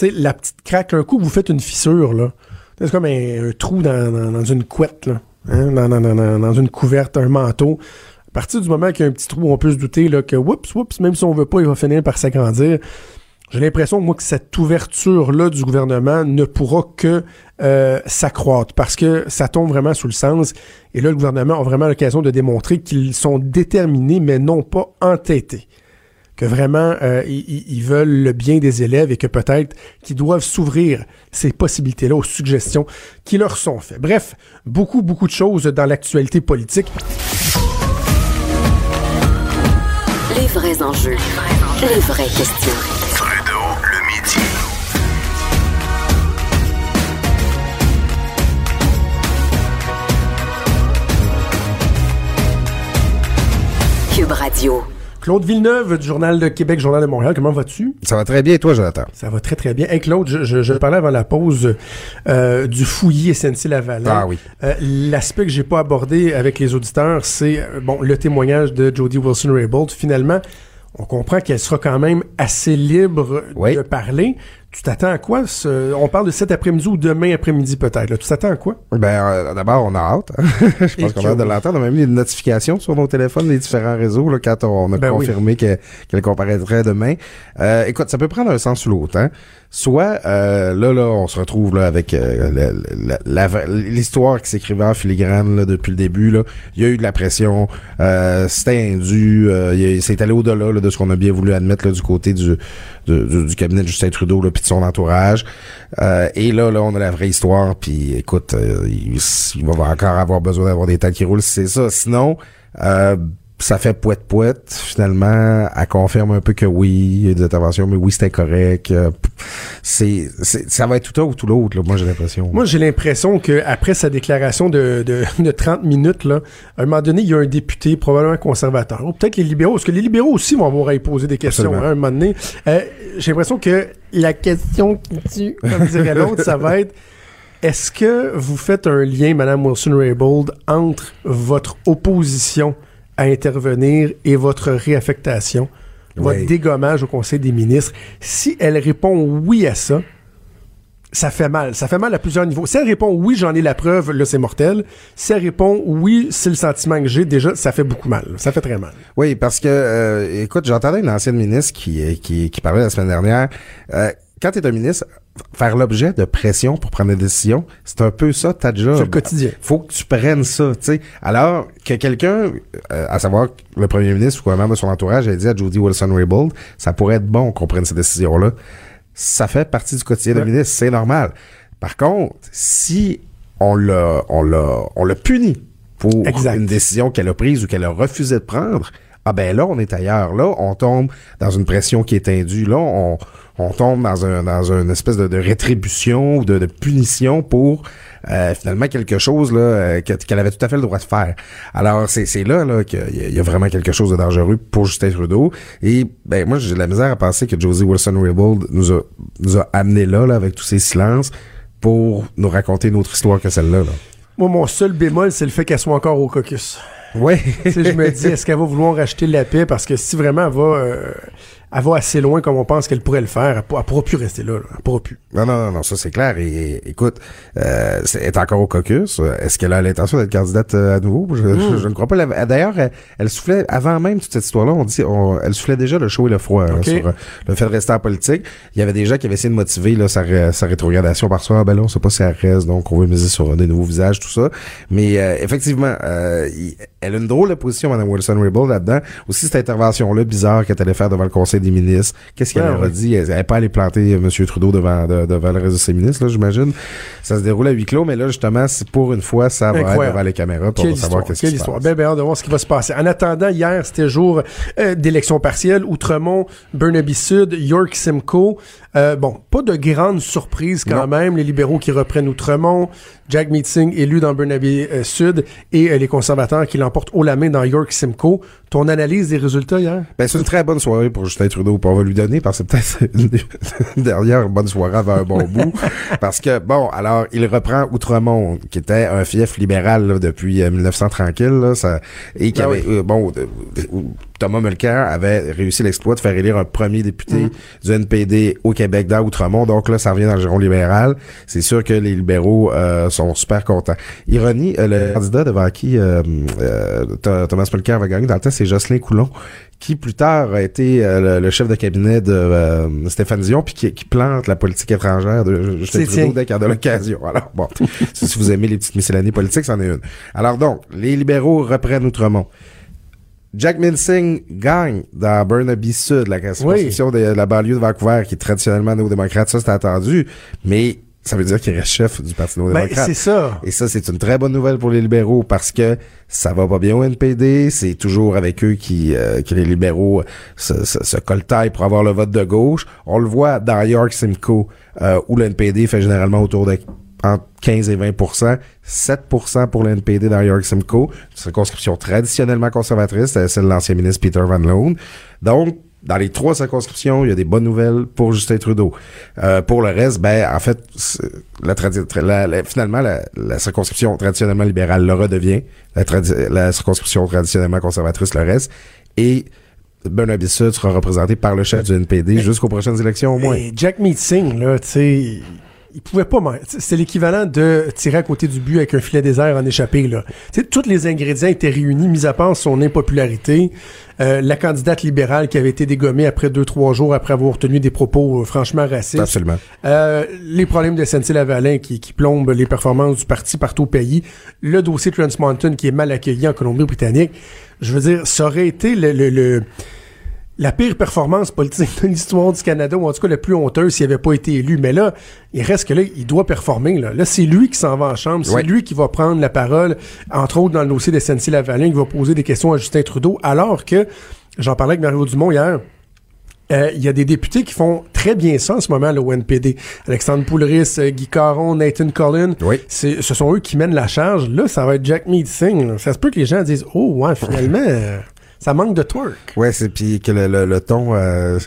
[SPEAKER 4] la petite craque, un coup, vous faites une fissure, là. C'est comme un, trou dans, une couette, là. Hein, dans, une couverte, un manteau. À partir du moment qu'il y a un petit trou, on peut se douter là, que, oups, oups, même si on veut pas, il va finir par s'agrandir. J'ai l'impression, moi, que cette ouverture-là du gouvernement ne pourra que euh, s'accroître parce que ça tombe vraiment sous le sens. Et là, le gouvernement a vraiment l'occasion de démontrer qu'ils sont déterminés, mais non pas entêtés. Que vraiment, euh, ils, veulent le bien des élèves et que peut-être qu'ils doivent s'ouvrir ces possibilités-là aux suggestions qui leur sont faites. Bref, beaucoup, beaucoup de choses dans l'actualité politique.
[SPEAKER 1] Les vrais enjeux, les vraies questions. Radio.
[SPEAKER 4] Claude Villeneuve du Journal de Québec, Journal de Montréal, comment vas-tu?
[SPEAKER 6] Ça va très bien et toi, Jonathan?
[SPEAKER 4] Ça va très très bien. Hey Claude, je, je, parlais avant la pause euh, du fouillis SNC-Lavalin.
[SPEAKER 6] Ah oui.
[SPEAKER 4] Euh, l'aspect que j'ai pas abordé avec les auditeurs, c'est euh, bon le témoignage de Jody Wilson-Raybould. Finalement, on comprend qu'elle sera quand même assez libre de parler. Tu t'attends à quoi? On parle de cet après-midi ou demain après-midi peut-être. Tu t'attends à quoi?
[SPEAKER 6] Ben, euh, d'abord, on a hâte. Hein. [LAUGHS] Je pense qu'on a hâte de l'entendre. On a même mis une notification sur nos téléphones des différents réseaux là, quand on a ben confirmé qu'elle comparaîtrait demain. Euh, écoute, ça peut prendre un sens ou l'autre. Hein? Soit, euh, là, là, on se retrouve là avec euh, l'histoire qui s'écrivait en filigrane là, depuis le début. Là. Il y a eu de la pression. C'était indu. c'est allé au-delà de ce qu'on a bien voulu admettre là, du côté du, du, cabinet de Justin Trudeau là, puis de son entourage. Euh, et là, là, on a la vraie histoire. Puis écoute, euh, il, va encore avoir besoin d'avoir des têtes qui roulent c'est ça. Sinon, euh, ça fait poète poète finalement elle confirme un peu que oui il y a des interventions mais oui c'était correct. Euh, c'est ça va être tout un ou tout l'autre moi j'ai l'impression.
[SPEAKER 4] Moi j'ai l'impression que après sa déclaration de, de, de 30 minutes là à un moment donné il y a un député probablement conservateur ou peut-être les libéraux parce que les libéraux aussi vont avoir à y poser des questions hein, à un moment donné. Euh, j'ai l'impression que la question qui tue comme dirait l'autre ça va être est-ce que vous faites un lien, Madame Wilson-Raybould, entre votre opposition à intervenir et votre réaffectation, votre dégommage au Conseil des ministres. Si elle répond oui à ça, ça fait mal. Ça fait mal à plusieurs niveaux. Si elle répond oui, j'en ai la preuve, là, c'est mortel. Si elle répond oui, c'est le sentiment que j'ai, déjà, ça fait beaucoup mal. Ça fait très mal.
[SPEAKER 6] Oui, parce que, euh, écoute, j'entendais une ancienne ministre qui, qui, qui parlait la semaine dernière. Euh, quand tu es un ministre, faire l'objet de pression pour prendre des décisions, c'est un peu ça ta job.
[SPEAKER 4] C'est le quotidien.
[SPEAKER 6] Faut que tu prennes ça, tu sais. Alors que quelqu'un, euh, à savoir le premier ministre ou un membre de son entourage, a dit à Jody Wilson-Raybould, ça pourrait être bon qu'on prenne ces décisions-là. Ça fait partie du quotidien ouais. ministre, c'est normal. Par contre, si on l'a, on l'a, on l'a puni pour une décision qu'elle a prise ou qu'elle a refusé de prendre, ah ben là, on est ailleurs. Là, on tombe dans une pression qui est indue. Là, on, on tombe dans un dans une espèce de, rétribution ou de, de, punition pour euh, finalement quelque chose là euh, qu'elle avait tout à fait le droit de faire. Alors c'est là là qu'il y, a vraiment quelque chose de dangereux pour Justin Trudeau. Et ben moi j'ai de la misère à penser que Josie Wilson-Raybould nous a nous a amené là, là avec tous ces silences pour nous raconter une autre histoire que celle-là. Là.
[SPEAKER 4] Moi, mon seul bémol, c'est le fait qu'elle soit encore au caucus.
[SPEAKER 6] Oui.
[SPEAKER 4] je me dis, est-ce qu'elle va vouloir racheter la paix? Parce que si vraiment elle va, euh, elle va assez loin comme on pense qu'elle pourrait le faire, elle, ne pourra plus rester là, Elle pourra plus.
[SPEAKER 6] Non, non, non, non ça c'est clair. Et, écoute, euh, elle est encore au caucus. Est-ce qu'elle a l'intention d'être candidate euh, à nouveau? Je, hmm. ne crois pas. D'ailleurs, elle, soufflait, avant même toute cette histoire-là, on dit, elle soufflait déjà le chaud et le froid hein, sur le fait de rester en politique. Il y avait des gens qui avaient essayé de motiver là, sa, sa rétrogradation par soi. Ah, ben là, on sait pas si elle reste, donc on veut miser sur des nouveaux visages, tout ça. Mais effectivement, elle a une drôle de position, Mme Wilson-Raybould, là-dedans. Aussi, cette intervention-là bizarre qu'elle allait faire devant le Conseil des ministres. Qu'est-ce qu'elle leur a dit? Elle n'est pas allée planter M. Trudeau devant, devant le réseau de ses ministres, là, j'imagine. Ça se déroule à huis clos, mais là, justement, pour une fois, ça va être devant les caméras pour savoir qu'est-ce qui se passe.
[SPEAKER 4] Ben, ben, hâte de voir ce qui va se passer. En attendant, hier, c'était jour euh, d'élection partielle. Outremont, Burnaby Sud, York Simcoe. Euh, bon, pas de grande surprise quand même. Les libéraux qui reprennent Outremont, Jack Meeting élu dans Burnaby euh, Sud et les conservateurs qui l'emportent haut la main dans York Simcoe. Ton analyse des résultats hier?
[SPEAKER 6] Ben, c'est une très bonne soirée pour Justin Trudeau. On va lui donner parce que c'est peut-être [LAUGHS] une, dernière bonne soirée avant un bon bout. [LAUGHS] Parce que, bon, alors, il reprend Outremont, qui était un fief libéral depuis 1900 euh, tranquille, ça, et qui ah avait, bon, Thomas Mulcair avait réussi l'exploit de faire élire un premier député mm. du NPD au Québec dans Outremont. Donc là, ça revient dans le giron libéral. C'est sûr que les libéraux euh, sont super contents. Ironie, euh, le candidat devant qui euh, Thomas Mulcair va gagner dans le temps, c'est Jocelyn Coulon qui plus tard a été le, chef de cabinet de Stéphane Dion, puis qui, plante la politique étrangère de Justin Trudeau dès qu'il y a de l'occasion. Alors, bon, [LAUGHS] si vous aimez les petites miscellanies politiques, c'en est une. Alors donc, les libéraux reprennent Outremont. Jack Minsing gagne dans Burnaby Sud, la circonscription de la banlieue de Vancouver, qui est traditionnellement néo-démocrate. Ça, c'est attendu. Mais ça veut dire qu'il reste chef du Parti néo-démocrate.
[SPEAKER 4] Ben, c'est ça.
[SPEAKER 6] Et ça, c'est une très bonne nouvelle pour les libéraux parce que ça va pas bien au NPD. C'est toujours avec eux qui, euh, que les libéraux se, se, se coltaillent pour avoir le vote de gauche. On le voit dans York Simcoe, euh, où le NPD fait généralement autour de entre 15 et 20% 7% pour l'NPD dans York Simcoe, une circonscription traditionnellement conservatrice, c'est l'ancien ministre Peter Van Loon. Donc, dans les trois circonscriptions, il y a des bonnes nouvelles pour Justin Trudeau. Euh, pour le reste, ben en fait, la, finalement, la, circonscription traditionnellement libérale le redevient. La, la circonscription traditionnellement conservatrice le reste. Et Bernard Sud sera représenté par le chef du NPD jusqu'aux prochaines élections au moins.
[SPEAKER 4] Jack Meeting, là, tu sais il pouvait pas C'est l'équivalent de tirer à côté du but avec un filet désert en échappé. Là. sais, tous les ingrédients étaient réunis, mis à part son impopularité. Euh, la candidate libérale qui avait été dégommée après deux, trois jours après avoir tenu des propos euh, franchement racistes.
[SPEAKER 6] Absolument.
[SPEAKER 4] Euh, les problèmes de SNC-Lavalin qui, qui plombent les performances du parti partout au pays. Le dossier Trans Mountain qui est mal accueilli en Colombie-Britannique. Je veux dire, ça aurait été le, le la pire performance politique de l'histoire du Canada, ou en tout cas la plus honteuse s'il n'avait pas été élu. Mais là, il reste que là, il doit performer. Là, là c'est lui qui s'en va en chambre, c'est lui qui va prendre la parole, entre autres dans le dossier de SNC-Lavalin, qui va poser des questions à Justin Trudeau, alors que, j'en parlais avec Mario Dumont hier, euh, il y a des députés qui font très bien ça en ce moment, le NPD. Alexandre Poulris, euh, Guy Caron, Nathan Collin.
[SPEAKER 6] Oui.
[SPEAKER 4] Ce sont eux qui mènent la charge. Là, ça va être Jack Mead Singh. Ça se peut que les gens disent, oh, ouais, finalement ça manque de twerk.
[SPEAKER 6] Ouais, c'est puis que le, le, ton, il euh,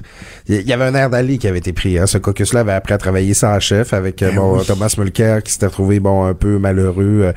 [SPEAKER 6] y, avait un air d'Ali qui avait été pris. Hein. Ce caucus-là avait après travaillé sans chef avec euh, ben Thomas Mulcair qui s'était retrouvé bon un peu malheureux.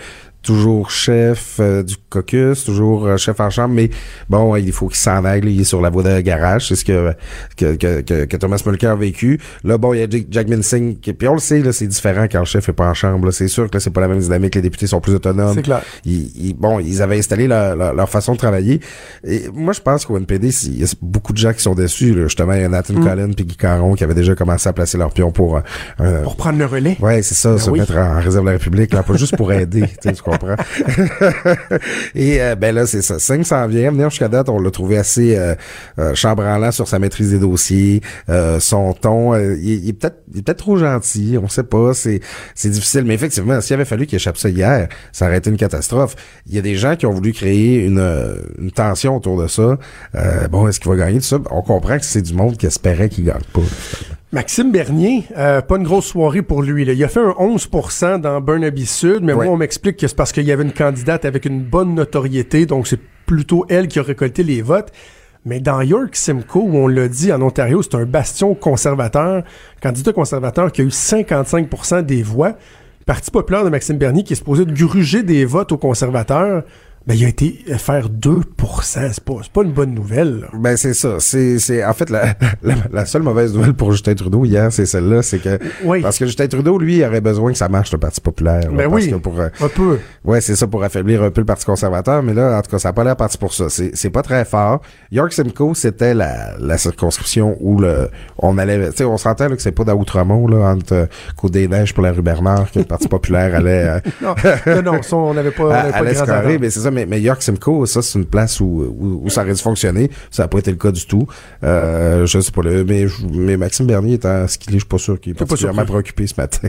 [SPEAKER 6] Toujours chef euh, du caucus, toujours euh, chef en chambre, mais bon, il faut qu'il s'en aille, il est sur la voie de garage, c'est ce que que, que, que, Thomas Mulcair a vécu. Là, bon, il y a Jack Singh, qui, puis on le sait, là, c'est différent quand le chef est pas en chambre, c'est sûr que c'est pas la même dynamique, les députés sont plus autonomes.
[SPEAKER 4] C'est clair.
[SPEAKER 6] Ils, bon, ils avaient installé leur, leur, façon de travailler. Et moi, je pense qu'au NPD, il y a beaucoup de gens qui sont déçus, là. justement, il y a Nathan mm. Collin puis Guy Caron qui avaient déjà commencé à placer leur pion pour...
[SPEAKER 4] Euh, pour prendre le relais.
[SPEAKER 6] Ouais, c'est ça, ben se mettre en, réserve de la République, là, pas juste pour aider, [LAUGHS] tu [LAUGHS] et euh, ben là, c'est ça. 500 vient. Venir jusqu'à date, on l'a trouvé assez euh, euh, chambranlant sur sa maîtrise des dossiers, son ton. il, est peut-être trop gentil, on sait pas. C'est c'est difficile. Mais effectivement, s'il avait fallu qu'il échappe ça hier, ça aurait été une catastrophe. Il y a des gens qui ont voulu créer une, une tension autour de ça. bon, est-ce qu'il va gagner tout ça? On comprend que c'est du monde qui espérait qu'il gagne pas.
[SPEAKER 4] Maxime Bernier, euh, pas une grosse soirée pour lui. Là. Il a fait un 11% dans Burnaby Sud, mais moi, on m'explique que c'est parce qu'il y avait une candidate avec une bonne notoriété, donc c'est plutôt elle qui a récolté les votes. Mais dans York Simcoe, où on l'a dit, en Ontario, c'est un bastion conservateur, candidat conservateur qui a eu 55% des voix. Parti populaire de Maxime Bernier qui est supposé de gruger des votes aux conservateurs ben, il a été faire 2% c'est pas, pas une bonne nouvelle.
[SPEAKER 6] Ben, c'est ça. C'est, c'est, en fait, la, la, seule mauvaise nouvelle pour Justin Trudeau hier, c'est celle-là, c'est que, oui. parce que Justin Trudeau, lui, aurait besoin que ça marche, le Parti populaire.
[SPEAKER 4] Ben oui, pour, euh, un peu.
[SPEAKER 6] Ouais, c'est ça, pour affaiblir un peu le Parti conservateur, mais là, en tout cas, ça n'a pas l'air parti pour ça. C'est, c'est pas très fort. York Simcoe, c'était la, la circonscription où le, on allait, tu sais, on sentait, que c'est pas d'Outremont, là, entre euh, Côte des Neiges pour la rue Bernard, que le Parti populaire allait,
[SPEAKER 4] euh, [LAUGHS] non, non, on n'avait pas, on avait [LAUGHS] pas
[SPEAKER 6] de mais c'est ça, mais, mais York Simcoe, ça, c'est une place où, où, ça aurait dû fonctionner. Ça n'a pas été le cas du tout. Euh, je sais pas, mais, mais Maxime Bernier étant ce qu'il est, je suis pas sûr qu'il est particulièrement préoccupé ce matin.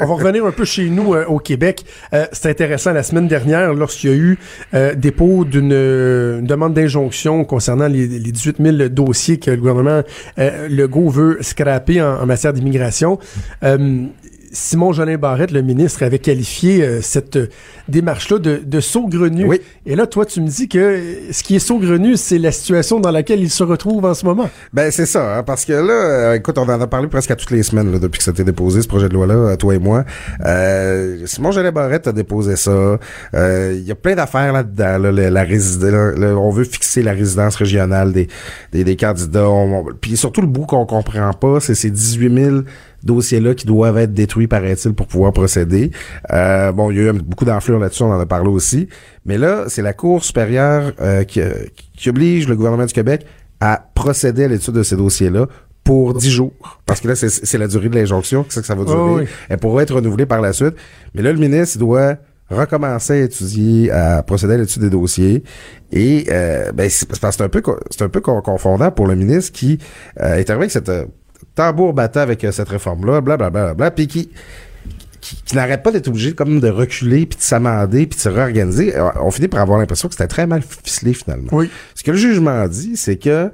[SPEAKER 4] On va revenir un peu chez nous euh, au Québec. Euh, c'est intéressant, la semaine dernière, lorsqu'il y a eu euh, dépôt d'une demande d'injonction concernant les, les, 18 000 dossiers que le gouvernement Legault veut scraper en, en matière d'immigration, Simon Jolin Barrette, le ministre, avait qualifié euh, cette euh, démarche-là de, de saugrenu.
[SPEAKER 6] Oui.
[SPEAKER 4] Et là, toi, tu me dis que euh, ce qui est saugrenu, c'est la situation dans laquelle il se retrouve en ce moment.
[SPEAKER 6] Ben, c'est ça, hein, parce que là, écoute, on en a parlé presque à toutes les semaines là, depuis que ça a été déposé, ce projet de loi-là, toi et moi. Simon Jolin Barrette a déposé ça. Il y a plein d'affaires là-dedans. Là, la, résidence, on veut fixer la résidence régionale des, des, des candidats. puis surtout, le bout qu'on comprend pas, c'est ces 18 000 dossiers-là qui doivent être détruits, paraît-il, pour pouvoir procéder. Euh, bon, il y a eu beaucoup d'enflure là-dessus, on en a parlé aussi. Mais là, c'est la Cour supérieure euh, qui, qui oblige le gouvernement du Québec à procéder à l'étude de ces dossiers-là pour dix jours. Parce que là, c'est la durée de l'injonction, c'est ça que ça va durer. Elle pourra être renouvelée par la suite. Mais là, le ministre doit recommencer à étudier, à procéder à l'étude des dossiers. Et euh, ben, c'est un peu c'est un peu confondant pour le ministre qui euh, est arrivé avec cette tambour battant avec euh, cette réforme-là, blablabla, bla, puis qui, qui, n'arrête pas d'être obligé comme de reculer, puis de s'amender, puis de se réorganiser. On finit par avoir l'impression que c'était très mal ficelé finalement.
[SPEAKER 4] Oui.
[SPEAKER 6] Ce que le jugement dit, c'est que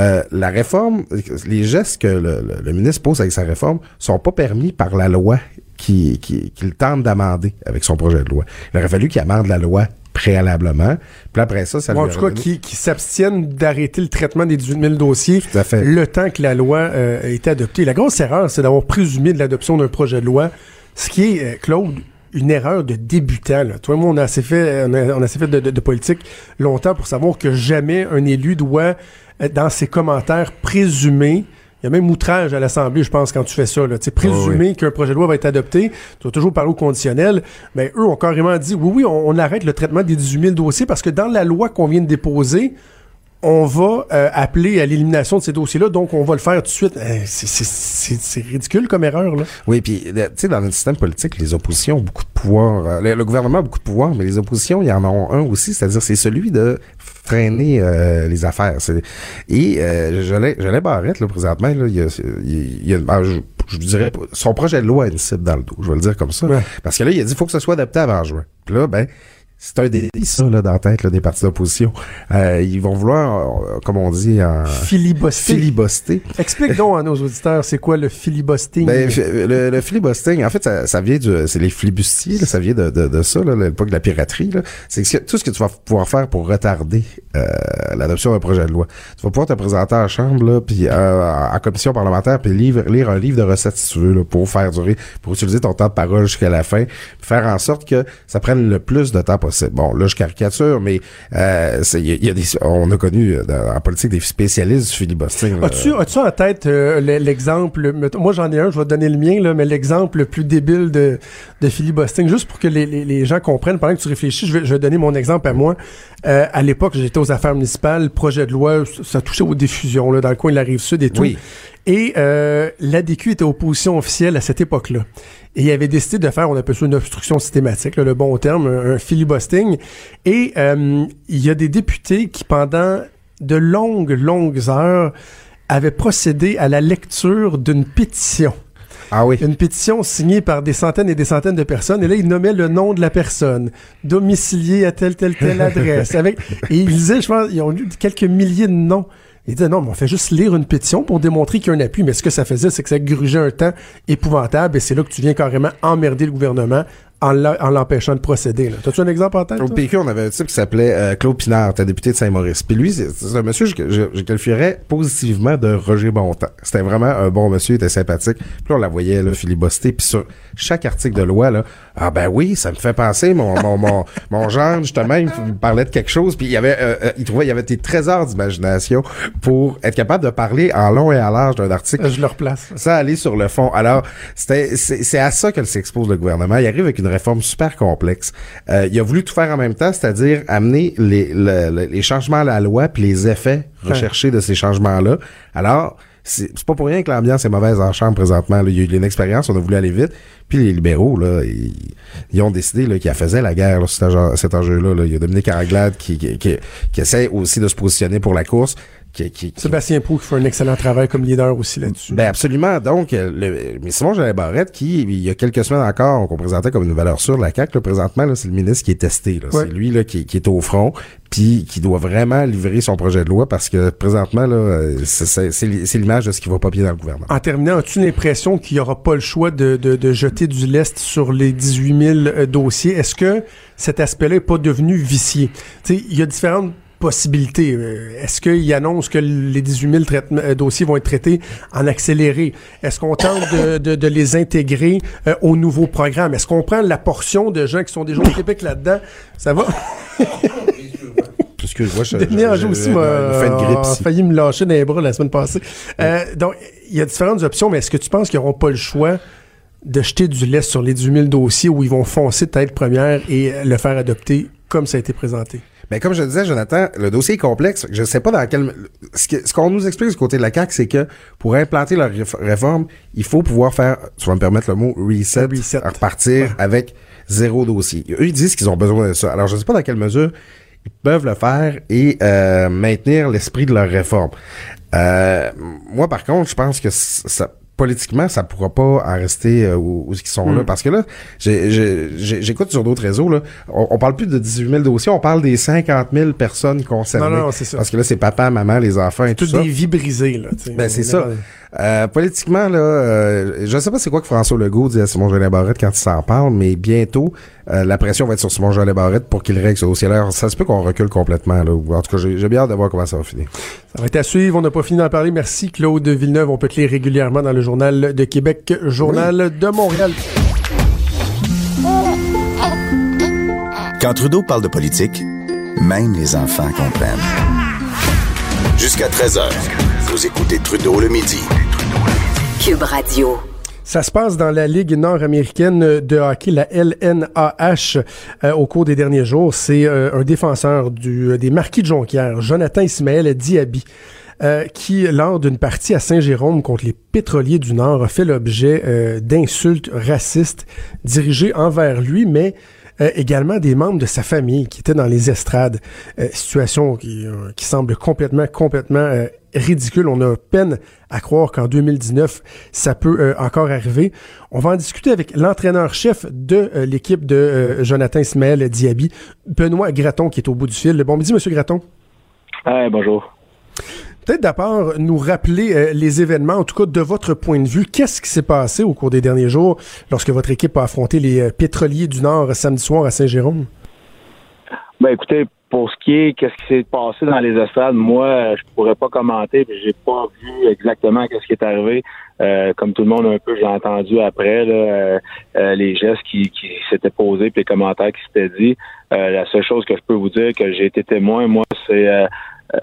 [SPEAKER 6] euh, la réforme, les gestes que le, ministre pose avec sa réforme sont pas permis par la loi qu'il qui, qui tente d'amender avec son projet de loi. Il aurait fallu qu'il amende la loi préalablement. Puis après ça, ça
[SPEAKER 4] En tout cas, qui, qui s'abstiennent d'arrêter le traitement des 18 000 dossiers le temps que la loi euh, a été adoptée. La grosse erreur, c'est d'avoir présumé de l'adoption d'un projet de loi, ce qui est, euh, Claude, une erreur de débutant. Toi et moi, on a assez fait, on a, assez fait de, de, politique longtemps pour savoir que jamais un élu doit, dans ses commentaires, présumer y a même outrage à l'Assemblée, je pense, quand tu fais ça. Là. sais, présumer qu'un projet de loi va être adopté, tu vas toujours parler au conditionnel. Mais eux ont carrément dit oui, oui, on, arrête le traitement des 18 000 dossiers parce que dans la loi qu'on vient de déposer, on va euh, appeler à l'élimination de ces dossiers-là, donc on va le faire tout de suite. Euh, c'est ridicule comme erreur. Là.
[SPEAKER 6] Oui, puis tu sais, dans notre système politique, les oppositions ont beaucoup de pouvoir. Euh, le, le, gouvernement a beaucoup de pouvoir, mais les oppositions, il y en ont un aussi, c'est-à-dire c'est celui de freiner euh, les affaires. Et euh, je l'ai Barrette, là, présentement, là, il y a, il y a ben, je, je, dirais, son projet de loi a une cible dans le dos, je vais le dire comme ça. Parce que là, il a dit, il faut que ce soit adapté avant juin. Puis là, ben, c'est un délit, ça, là, dans la tête là, des partis d'opposition. Euh, ils vont vouloir, euh, comme on dit, en...
[SPEAKER 4] Filibuster.
[SPEAKER 6] Filibuster.
[SPEAKER 4] Explique donc à nos auditeurs, c'est quoi le filibusting?
[SPEAKER 6] Ben, le, le, filibusting, en fait, ça, ça vient du... C'est les flibustiers, là, ça vient de, de, de ça, l'époque de la piraterie. C'est tout ce que tu vas pouvoir faire pour retarder euh, l'adoption d'un projet de loi. Tu vas pouvoir te présenter en chambre, là, puis euh, en commission parlementaire, puis lire, lire un livre de recettes, si tu veux, là, pour faire durer, pour utiliser ton temps de parole jusqu'à la fin, faire en sorte que ça prenne le plus de temps possible Bon, là, je caricature, mais euh, y a des, on a connu euh, en politique des spécialistes du filibustering.
[SPEAKER 4] As-tu as en tête euh, l'exemple, moi j'en ai un, je vais te donner le mien, là, mais l'exemple le plus débile de, de filibustering, juste pour que les, les, gens comprennent, pendant que tu réfléchis, je vais, je vais donner mon exemple à moi. à l'époque, j'étais aux affaires municipales, projet de loi, ça touchait aux diffusions, là, dans le coin de la Rive-Sud et tout. Et euh, l'ADQ était opposition officielle à cette époque-là. Et il avait décidé de faire, on appelle ça une obstruction systématique, le bon terme, un, filibustering. Et euh, il y a des députés qui, pendant de longues, longues heures, avaient procédé à la lecture d'une pétition.
[SPEAKER 6] Ah oui.
[SPEAKER 4] Une pétition signée par des centaines et des centaines de personnes. Et là, ils nommaient le nom de la personne, domicilié à telle, telle, telle [LAUGHS] adresse. Avec, et ils disaient, je pense, ils ont eu quelques milliers de noms. Il disait non, mais on fait juste lire une pétition pour démontrer qu'il y a un appui. Mais ce que ça faisait, c'est que ça grugeait un temps épouvantable et c'est là que tu viens carrément emmerder le gouvernement en l'empêchant de procéder. T'as-tu un exemple en tête?
[SPEAKER 6] Au PQ, on avait un type qui s'appelait euh, Claude Pinard, député de Saint-Maurice. Puis lui, c'est un monsieur que je, je, qualifierais positivement de Roger Bontemps. C'était vraiment un bon monsieur, il était sympathique. Puis on la voyait, le filibuster. Puis sur chaque article de loi, là, ah ben oui, ça me fait penser, mon, mon, mon, [LAUGHS] mon genre, justement, il parlait de quelque chose. Puis il y avait, euh, euh, il trouvait, il y avait des trésors d'imagination pour être capable de parler en long et en large d'un article.
[SPEAKER 4] Je le replace.
[SPEAKER 6] Ça aller sur le fond. Alors, c'était, c'est à ça que s'expose le gouvernement. Il arrive avec une réforme super complexe. Euh, il a voulu tout faire en même temps, c'est-à-dire amener les, les changements à la loi puis les effets recherchés de ces changements-là. Alors, c'est pas pour rien que l'ambiance est mauvaise en chambre présentement. Il y a eu une expérience, on a voulu aller vite. Puis les libéraux, là, ils, ont décidé qu'ils faisaient la guerre, là, cet enjeu-là. Là. Il y a Dominique qui, qui, qui, qui, essaie aussi de se positionner pour la course.
[SPEAKER 4] Sébastien Prou qui fait un excellent travail comme leader aussi là-dessus.
[SPEAKER 6] Ben absolument. Donc, euh, le, mais Simon Jalais Barrette, qui, il y a quelques semaines encore, qu'on présentait comme une valeur sûre la CAQ, là, présentement, c'est le ministre qui est testé. C'est lui là, qui, qui, est au front, puis qui doit vraiment livrer son projet de loi parce que présentement, là, euh, c'est l'image de ce qui va pas bien dans le gouvernement.
[SPEAKER 4] En terminant, as-tu l'impression qu'il n'y aura pas le choix de, de, de, jeter du lest sur les 18 000 euh, dossiers? Est-ce que cet aspect-là n'est pas devenu vicié? Il y a différentes Euh, est-ce qu'il annonce que les 18 000 euh, dossiers vont être traités en accéléré? Est-ce qu'on tente de, les intégrer euh, au nouveau programme? Est-ce qu'on prend la portion de gens qui sont déjà au Québec là-dedans? Ça va? [LAUGHS]
[SPEAKER 6] Excuse-moi, je,
[SPEAKER 4] je, aussi m'a failli me lâcher dans les bras la semaine passée. donc, il y a différentes options, mais est-ce que tu penses qu'ils n'auront pas le choix de jeter du lait sur les 18 000 dossiers où ils vont foncer tête première et le faire adopter comme ça a été présenté?
[SPEAKER 6] Mais comme je disais, Jonathan, le dossier est complexe. Je ne sais pas dans quel... Ce qu'on nous explique du côté de la CAQ, c'est que pour implanter leur réforme, il faut pouvoir faire, tu vas me permettre le mot, reset, repartir avec zéro dossier. Eux, ils disent qu'ils ont besoin de ça. Alors, je ne sais pas dans quelle mesure ils peuvent le faire et euh, maintenir l'esprit de leur réforme. Euh, moi, par contre, je pense que ça politiquement, ça pourra pas en rester euh, où, ils sont là. Hmm. Parce que là, j'écoute sur d'autres réseaux, là, on, parle plus de 18 000 dossiers, on parle des 50 000 personnes concernées.
[SPEAKER 4] Non, non, c'est ça.
[SPEAKER 6] Parce que là, c'est papa, maman, les enfants et tout ça.
[SPEAKER 4] des vies brisées, là.
[SPEAKER 6] Ben, c'est ça. Euh, politiquement, là, euh, je ne sais pas c'est quoi que François Legault dit à Simon Jolet Barrette quand il s'en parle, mais bientôt, euh, la pression va être sur Simon Jolet Barrette pour qu'il règle ce dossier-là. Ça se peut qu'on recule complètement. Là. En tout cas, j'ai bien hâte de voir comment ça va finir.
[SPEAKER 4] Ça va être à suivre. On n'a pas fini d'en parler. Merci, Claude Villeneuve. On peut te lire régulièrement dans le Journal de Québec, Journal de Montréal.
[SPEAKER 3] Quand Trudeau parle de politique, même les enfants comprennent. Jusqu'à 13h. Vous écoutez Trudeau le midi.
[SPEAKER 1] Cube Radio.
[SPEAKER 4] Ça se passe dans la Ligue nord-américaine de hockey, la LNAH, euh, au cours des derniers jours. C'est euh, un défenseur du, des Marquis de Jonquière, Jonathan Ismaël Diaby. Euh, qui, lors d'une partie à Saint-Jérôme contre les pétroliers du Nord, a fait l'objet d'insultes racistes dirigées envers lui, mais également des membres de sa famille qui étaient dans les estrades. situation qui, qui, semble complètement, complètement ridicule. On a peine à croire qu'en 2019, ça peut euh, encore arriver. On va en discuter avec l'entraîneur-chef de euh, l'équipe de euh, Jonathan Ismaël Diaby, Benoît Graton, qui est au bout du fil. Bon midi, Monsieur Graton.
[SPEAKER 7] bonjour.
[SPEAKER 4] Peut-être d'abord nous rappeler les événements, en tout cas de votre point de vue. Qu'est-ce qui s'est passé au cours des derniers jours lorsque votre équipe a affronté les pétroliers du Nord samedi soir à Saint-Jérôme?
[SPEAKER 7] Ben écoutez, pour ce qui est qu'est-ce qui s'est passé dans les estrades, moi, je pourrais pas commenter, j'ai pas vu exactement qu'est-ce qui est arrivé. Euh, comme tout le monde un peu, j'ai entendu après euh, euh, les gestes qui, qui s'étaient posés, puis les commentaires qui s'étaient dit. la seule chose que je peux vous dire que j'ai été témoin, moi, c'est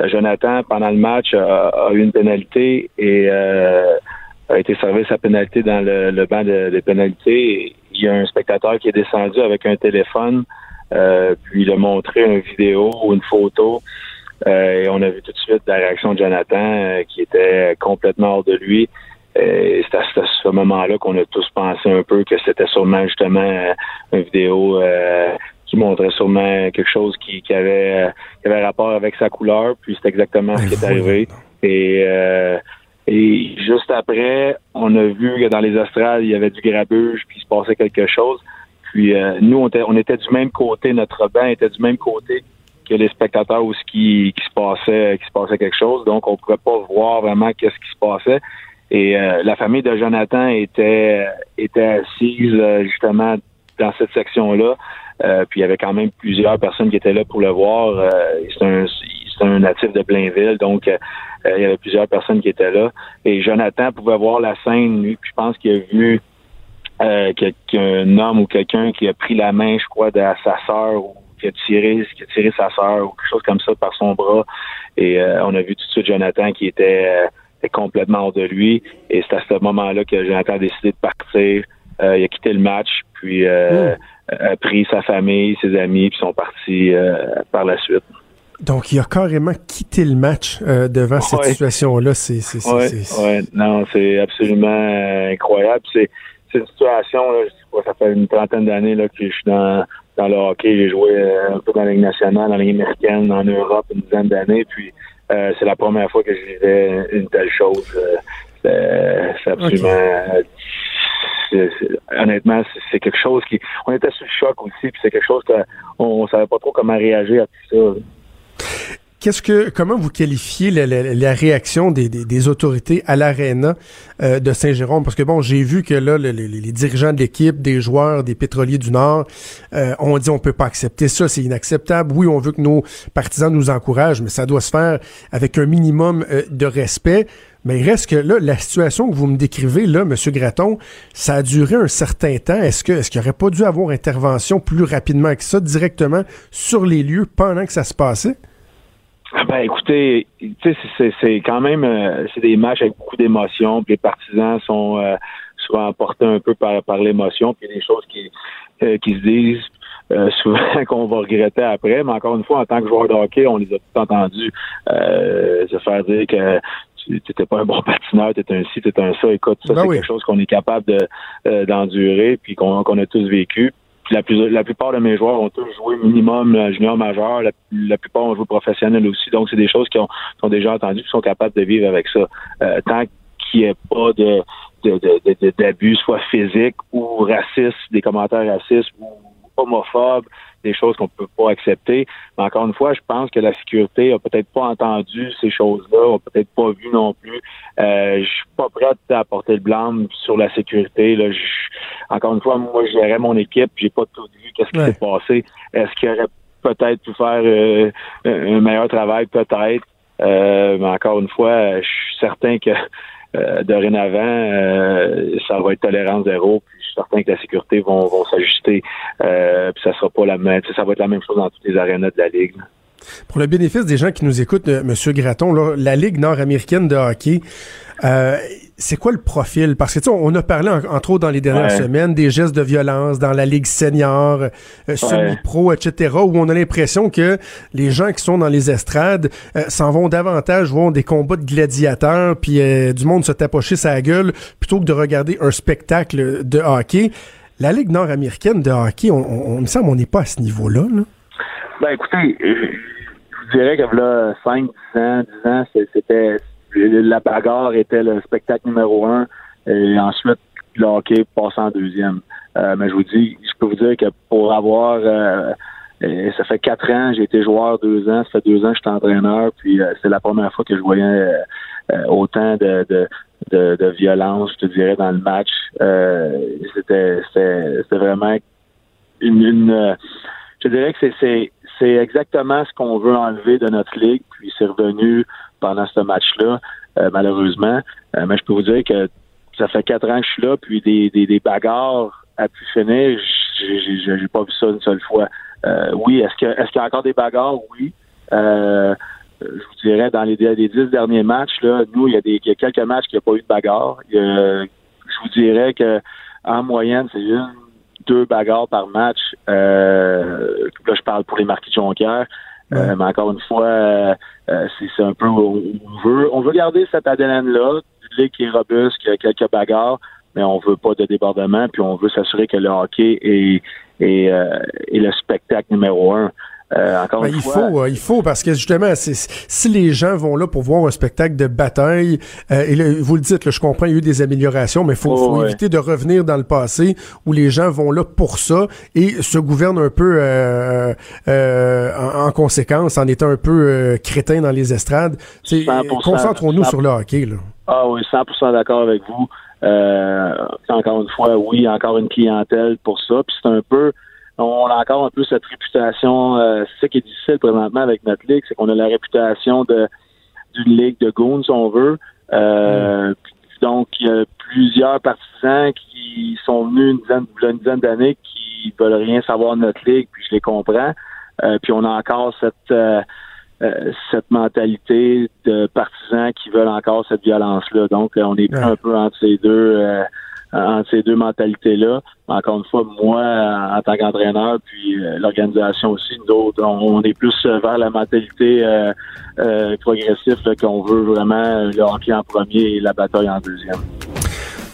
[SPEAKER 7] Jonathan pendant le match a, eu une pénalité et a été servi sa pénalité dans le, banc de, pénalités. Il y a un spectateur qui est descendu avec un téléphone. Euh, puis il a montré une vidéo ou une photo et on a vu tout de suite la réaction de Jonathan qui était complètement hors de lui. c'est à ce moment-là qu'on a tous pensé un peu que c'était sûrement justement une vidéo qui montrait sûrement quelque chose qui, avait, qui avait rapport avec sa couleur. Puis c'est exactement ce qui est arrivé. Et et juste après, on a vu que dans les astrales, il y avait du grabuge, puis il se passait quelque chose. Puis euh, nous, on était, on était, du même côté, notre banc était du même côté que les spectateurs où ce qui, qui se passait, qui se passait quelque chose. Donc, on pouvait pas voir vraiment qu'est-ce qui se passait. Et euh, la famille de Jonathan était était assise euh, justement dans cette section-là. puis il y avait quand même plusieurs personnes qui étaient là pour le voir. c'est un c'est un natif de Blainville, donc euh, il y avait plusieurs personnes qui étaient là. Et Jonathan pouvait voir la scène, lui, puis je pense qu'il a vu euh, qu'un homme ou quelqu'un qui a pris la main, je crois, de sa sœur ou qui a tiré, qui a tiré sa sœur ou quelque chose comme ça par son bras. Et euh, on a vu tout de suite Jonathan qui était, complètement hors de lui. Et c'est à ce moment-là que Jonathan a décidé de partir. Il a quitté le match, puis mmh. a pris sa famille, ses amis, puis sont partis par la suite.
[SPEAKER 4] Donc, il a carrément quitté le match euh, devant cette situation-là. C'est, c'est,
[SPEAKER 7] ouais, non, c'est absolument euh, incroyable. C'est, une situation, là, ça fait une trentaine d'années là, que je suis dans, dans le hockey. J'ai joué euh, un peu dans la Ligue nationale, dans la Ligue américaine, en Europe, une dizaine d'années. Puis, c'est la première fois que je vivais une telle chose. c'est absolument... honnêtement, c'est quelque chose qui... On était sous le choc aussi, puis c'est quelque chose qu'on ne savait pas trop comment réagir à tout ça.
[SPEAKER 4] Qu'est-ce que, comment vous qualifiez la, réaction des, autorités à l'aréna euh, de Saint-Jérôme? Parce que bon, j'ai vu que là, les, dirigeants de l'équipe, des joueurs, des pétroliers du Nord, euh, ont dit on peut pas accepter ça, c'est inacceptable. Oui, on veut que nos partisans nous encouragent, mais ça doit se faire avec un minimum euh, de respect. Mais il reste que là, la situation que vous me décrivez, là, M. Graton, ça a duré un certain temps. Est-ce que est-ce qu'il aurait pas dû avoir intervention plus rapidement que ça, directement sur les lieux pendant que ça se passait?
[SPEAKER 7] Ah ben écoutez, c'est quand même euh, c'est des matchs avec beaucoup d'émotions, puis les partisans sont euh, souvent emportés un peu par, par l'émotion, puis des choses qui, euh, qui se disent [LAUGHS] souvent qu'on va regretter après, mais encore une fois, en tant que joueur de hockey, on les a tous entendus se faire dire que tu n'étais pas un bon [LAUGHS] patineur, tu étais un ci, tu étais un ça. Écoute, ça, ben c'est quelque chose qu'on est capable de d'endurer, puis qu'on a tous vécu la, plus, la plupart de mes joueurs ont tous joué minimum euh, junior majeur. La, plupart ont joué professionnel aussi. Donc, c'est des choses qui ont, ont déjà entendues et sont capables de vivre avec ça. Euh, tant qu'il n'y ait pas de d'abus, soit physique ou raciste, des commentaires racistes ou homophobes, des choses qu'on peut pas accepter. Mais encore une fois, je pense que la sécurité a peut-être pas entendu ces choses-là, a peut-être pas vu non plus. Euh, je suis pas prêt à porter le blâme sur la sécurité. Là. encore une fois, moi, je gérais mon équipe, j'ai pas tout vu qu'est-ce qui s'est passé. Est-ce qu'il aurait peut-être pu faire euh, un meilleur travail, peut-être. Euh, mais encore une fois, je suis certain que euh, dorénavant, ça va être tolérance zéro certain que la sécurité vont, vont s'ajuster. Euh, puis ça sera pas la même, ça va être la même chose dans toutes les arénas de la ligue.
[SPEAKER 4] Pour le bénéfice des gens qui nous écoutent, euh, Monsieur Graton, là, la Ligue nord-américaine de hockey, euh, c'est quoi le profil? Parce que on a parlé entre autres dans les dernières semaines des gestes de violence dans la Ligue senior, euh, semi-pro, etc., où on a l'impression que les gens qui sont dans les estrades s'en vont davantage voir des combats de gladiateurs, puis du monde se tapocher sa gueule, plutôt que de regarder un spectacle de hockey. La Ligue nord-américaine de hockey, on, on, me semble on n'est pas à ce niveau-là. Là.
[SPEAKER 7] Ben écoutez, je dirais que là, 5, 10 ans, 10 ans, c'était la bagarre était le spectacle numéro un et ensuite le hockey passe en deuxième. Euh, mais je vous dis, je peux vous dire que pour avoir euh, ça fait quatre ans, j'ai été joueur deux ans, ça fait deux ans que je suis entraîneur, puis euh, c'est la première fois que je voyais autant de, de, de, violence, je te dirais, dans le match. c'était, c'était, vraiment une, une je dirais que c'est c'est exactement ce qu'on veut enlever de notre ligue, puis c'est revenu pendant ce match-là, euh, malheureusement. Euh, mais je peux vous dire que ça fait quatre ans que je suis là, puis des, bagarres à pu finir, j'ai pas vu ça une seule fois. Euh, oui, est-ce qu'il y a encore des bagarres? Oui. je vous dirais, dans les, dix derniers matchs, là, nous, il y a des quelques matchs qui n'ont pas eu de bagarre. je vous dirais que en moyenne, c'est une deux bagarres par match. Euh, là, je parle pour les marquis de Jonquière. mais encore une fois, c'est un peu on veut on veut garder cette ADN là, une ligue qui est robuste, qui a quelques bagarres, mais on veut pas de débordement, puis on veut s'assurer que le hockey est, est, est le spectacle numéro un. Euh, encore
[SPEAKER 4] ben, il faut, euh, il faut parce que justement, si les gens vont là pour voir un spectacle de bataille, euh, et vous le dites, je comprends, il y a eu des améliorations, mais il faut, faut éviter de revenir dans le passé où les gens vont là pour ça et se gouvernent un peu en, en, conséquence, en étant un peu crétins dans les estrades. Concentrons-nous sur le hockey. Là.
[SPEAKER 7] Ah oui, 100% d'accord avec vous. encore une fois, oui, encore une clientèle pour ça. Puis c'est un peu on a encore un peu cette réputation. Euh, c'est ça qui est difficile présentement avec notre ligue, c'est qu'on a la réputation de d'une ligue de goons, si on veut. Euh, donc, il y a plusieurs partisans qui sont venus une dizaine, une dizaine d'années qui veulent rien savoir de notre ligue, puis je les comprends. Euh, puis on a encore cette cette mentalité de partisans qui veulent encore cette violence-là. Donc, on est un peu entre ces deux entre ces deux mentalités-là. Encore une fois, moi, en tant qu'entraîneur, puis euh, l'organisation aussi, nous on, est plus vers la mentalité euh, euh progressive qu'on veut vraiment le hockey en premier et la bataille en deuxième.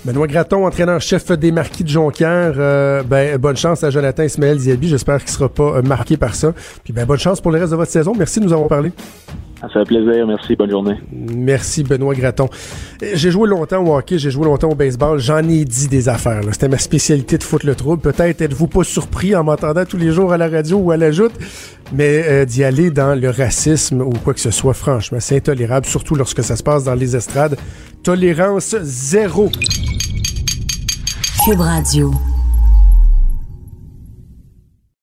[SPEAKER 4] Benoît Graton, entraîneur-chef des Marquis de Jonquière. Ben, bonne chance à Jonathan Ismaël Diaby. J'espère qu'il sera pas marqué par ça. Puis ben, bonne chance pour le reste de votre saison. Merci de nous avoir parlé.
[SPEAKER 7] Ça fait plaisir. Merci. Bonne journée.
[SPEAKER 4] Merci, Benoît Graton. J'ai joué longtemps au hockey, j'ai joué longtemps au baseball. J'en ai dit des affaires. C'était ma spécialité de foutre le trouble. Peut-être êtes-vous pas surpris en m'entendant tous les jours à la radio ou à la joute, mais euh, d'y aller dans le racisme ou quoi que ce soit, franchement, c'est intolérable, surtout lorsque ça se passe dans les estrades. Tolérance zéro.
[SPEAKER 1] Cube Radio.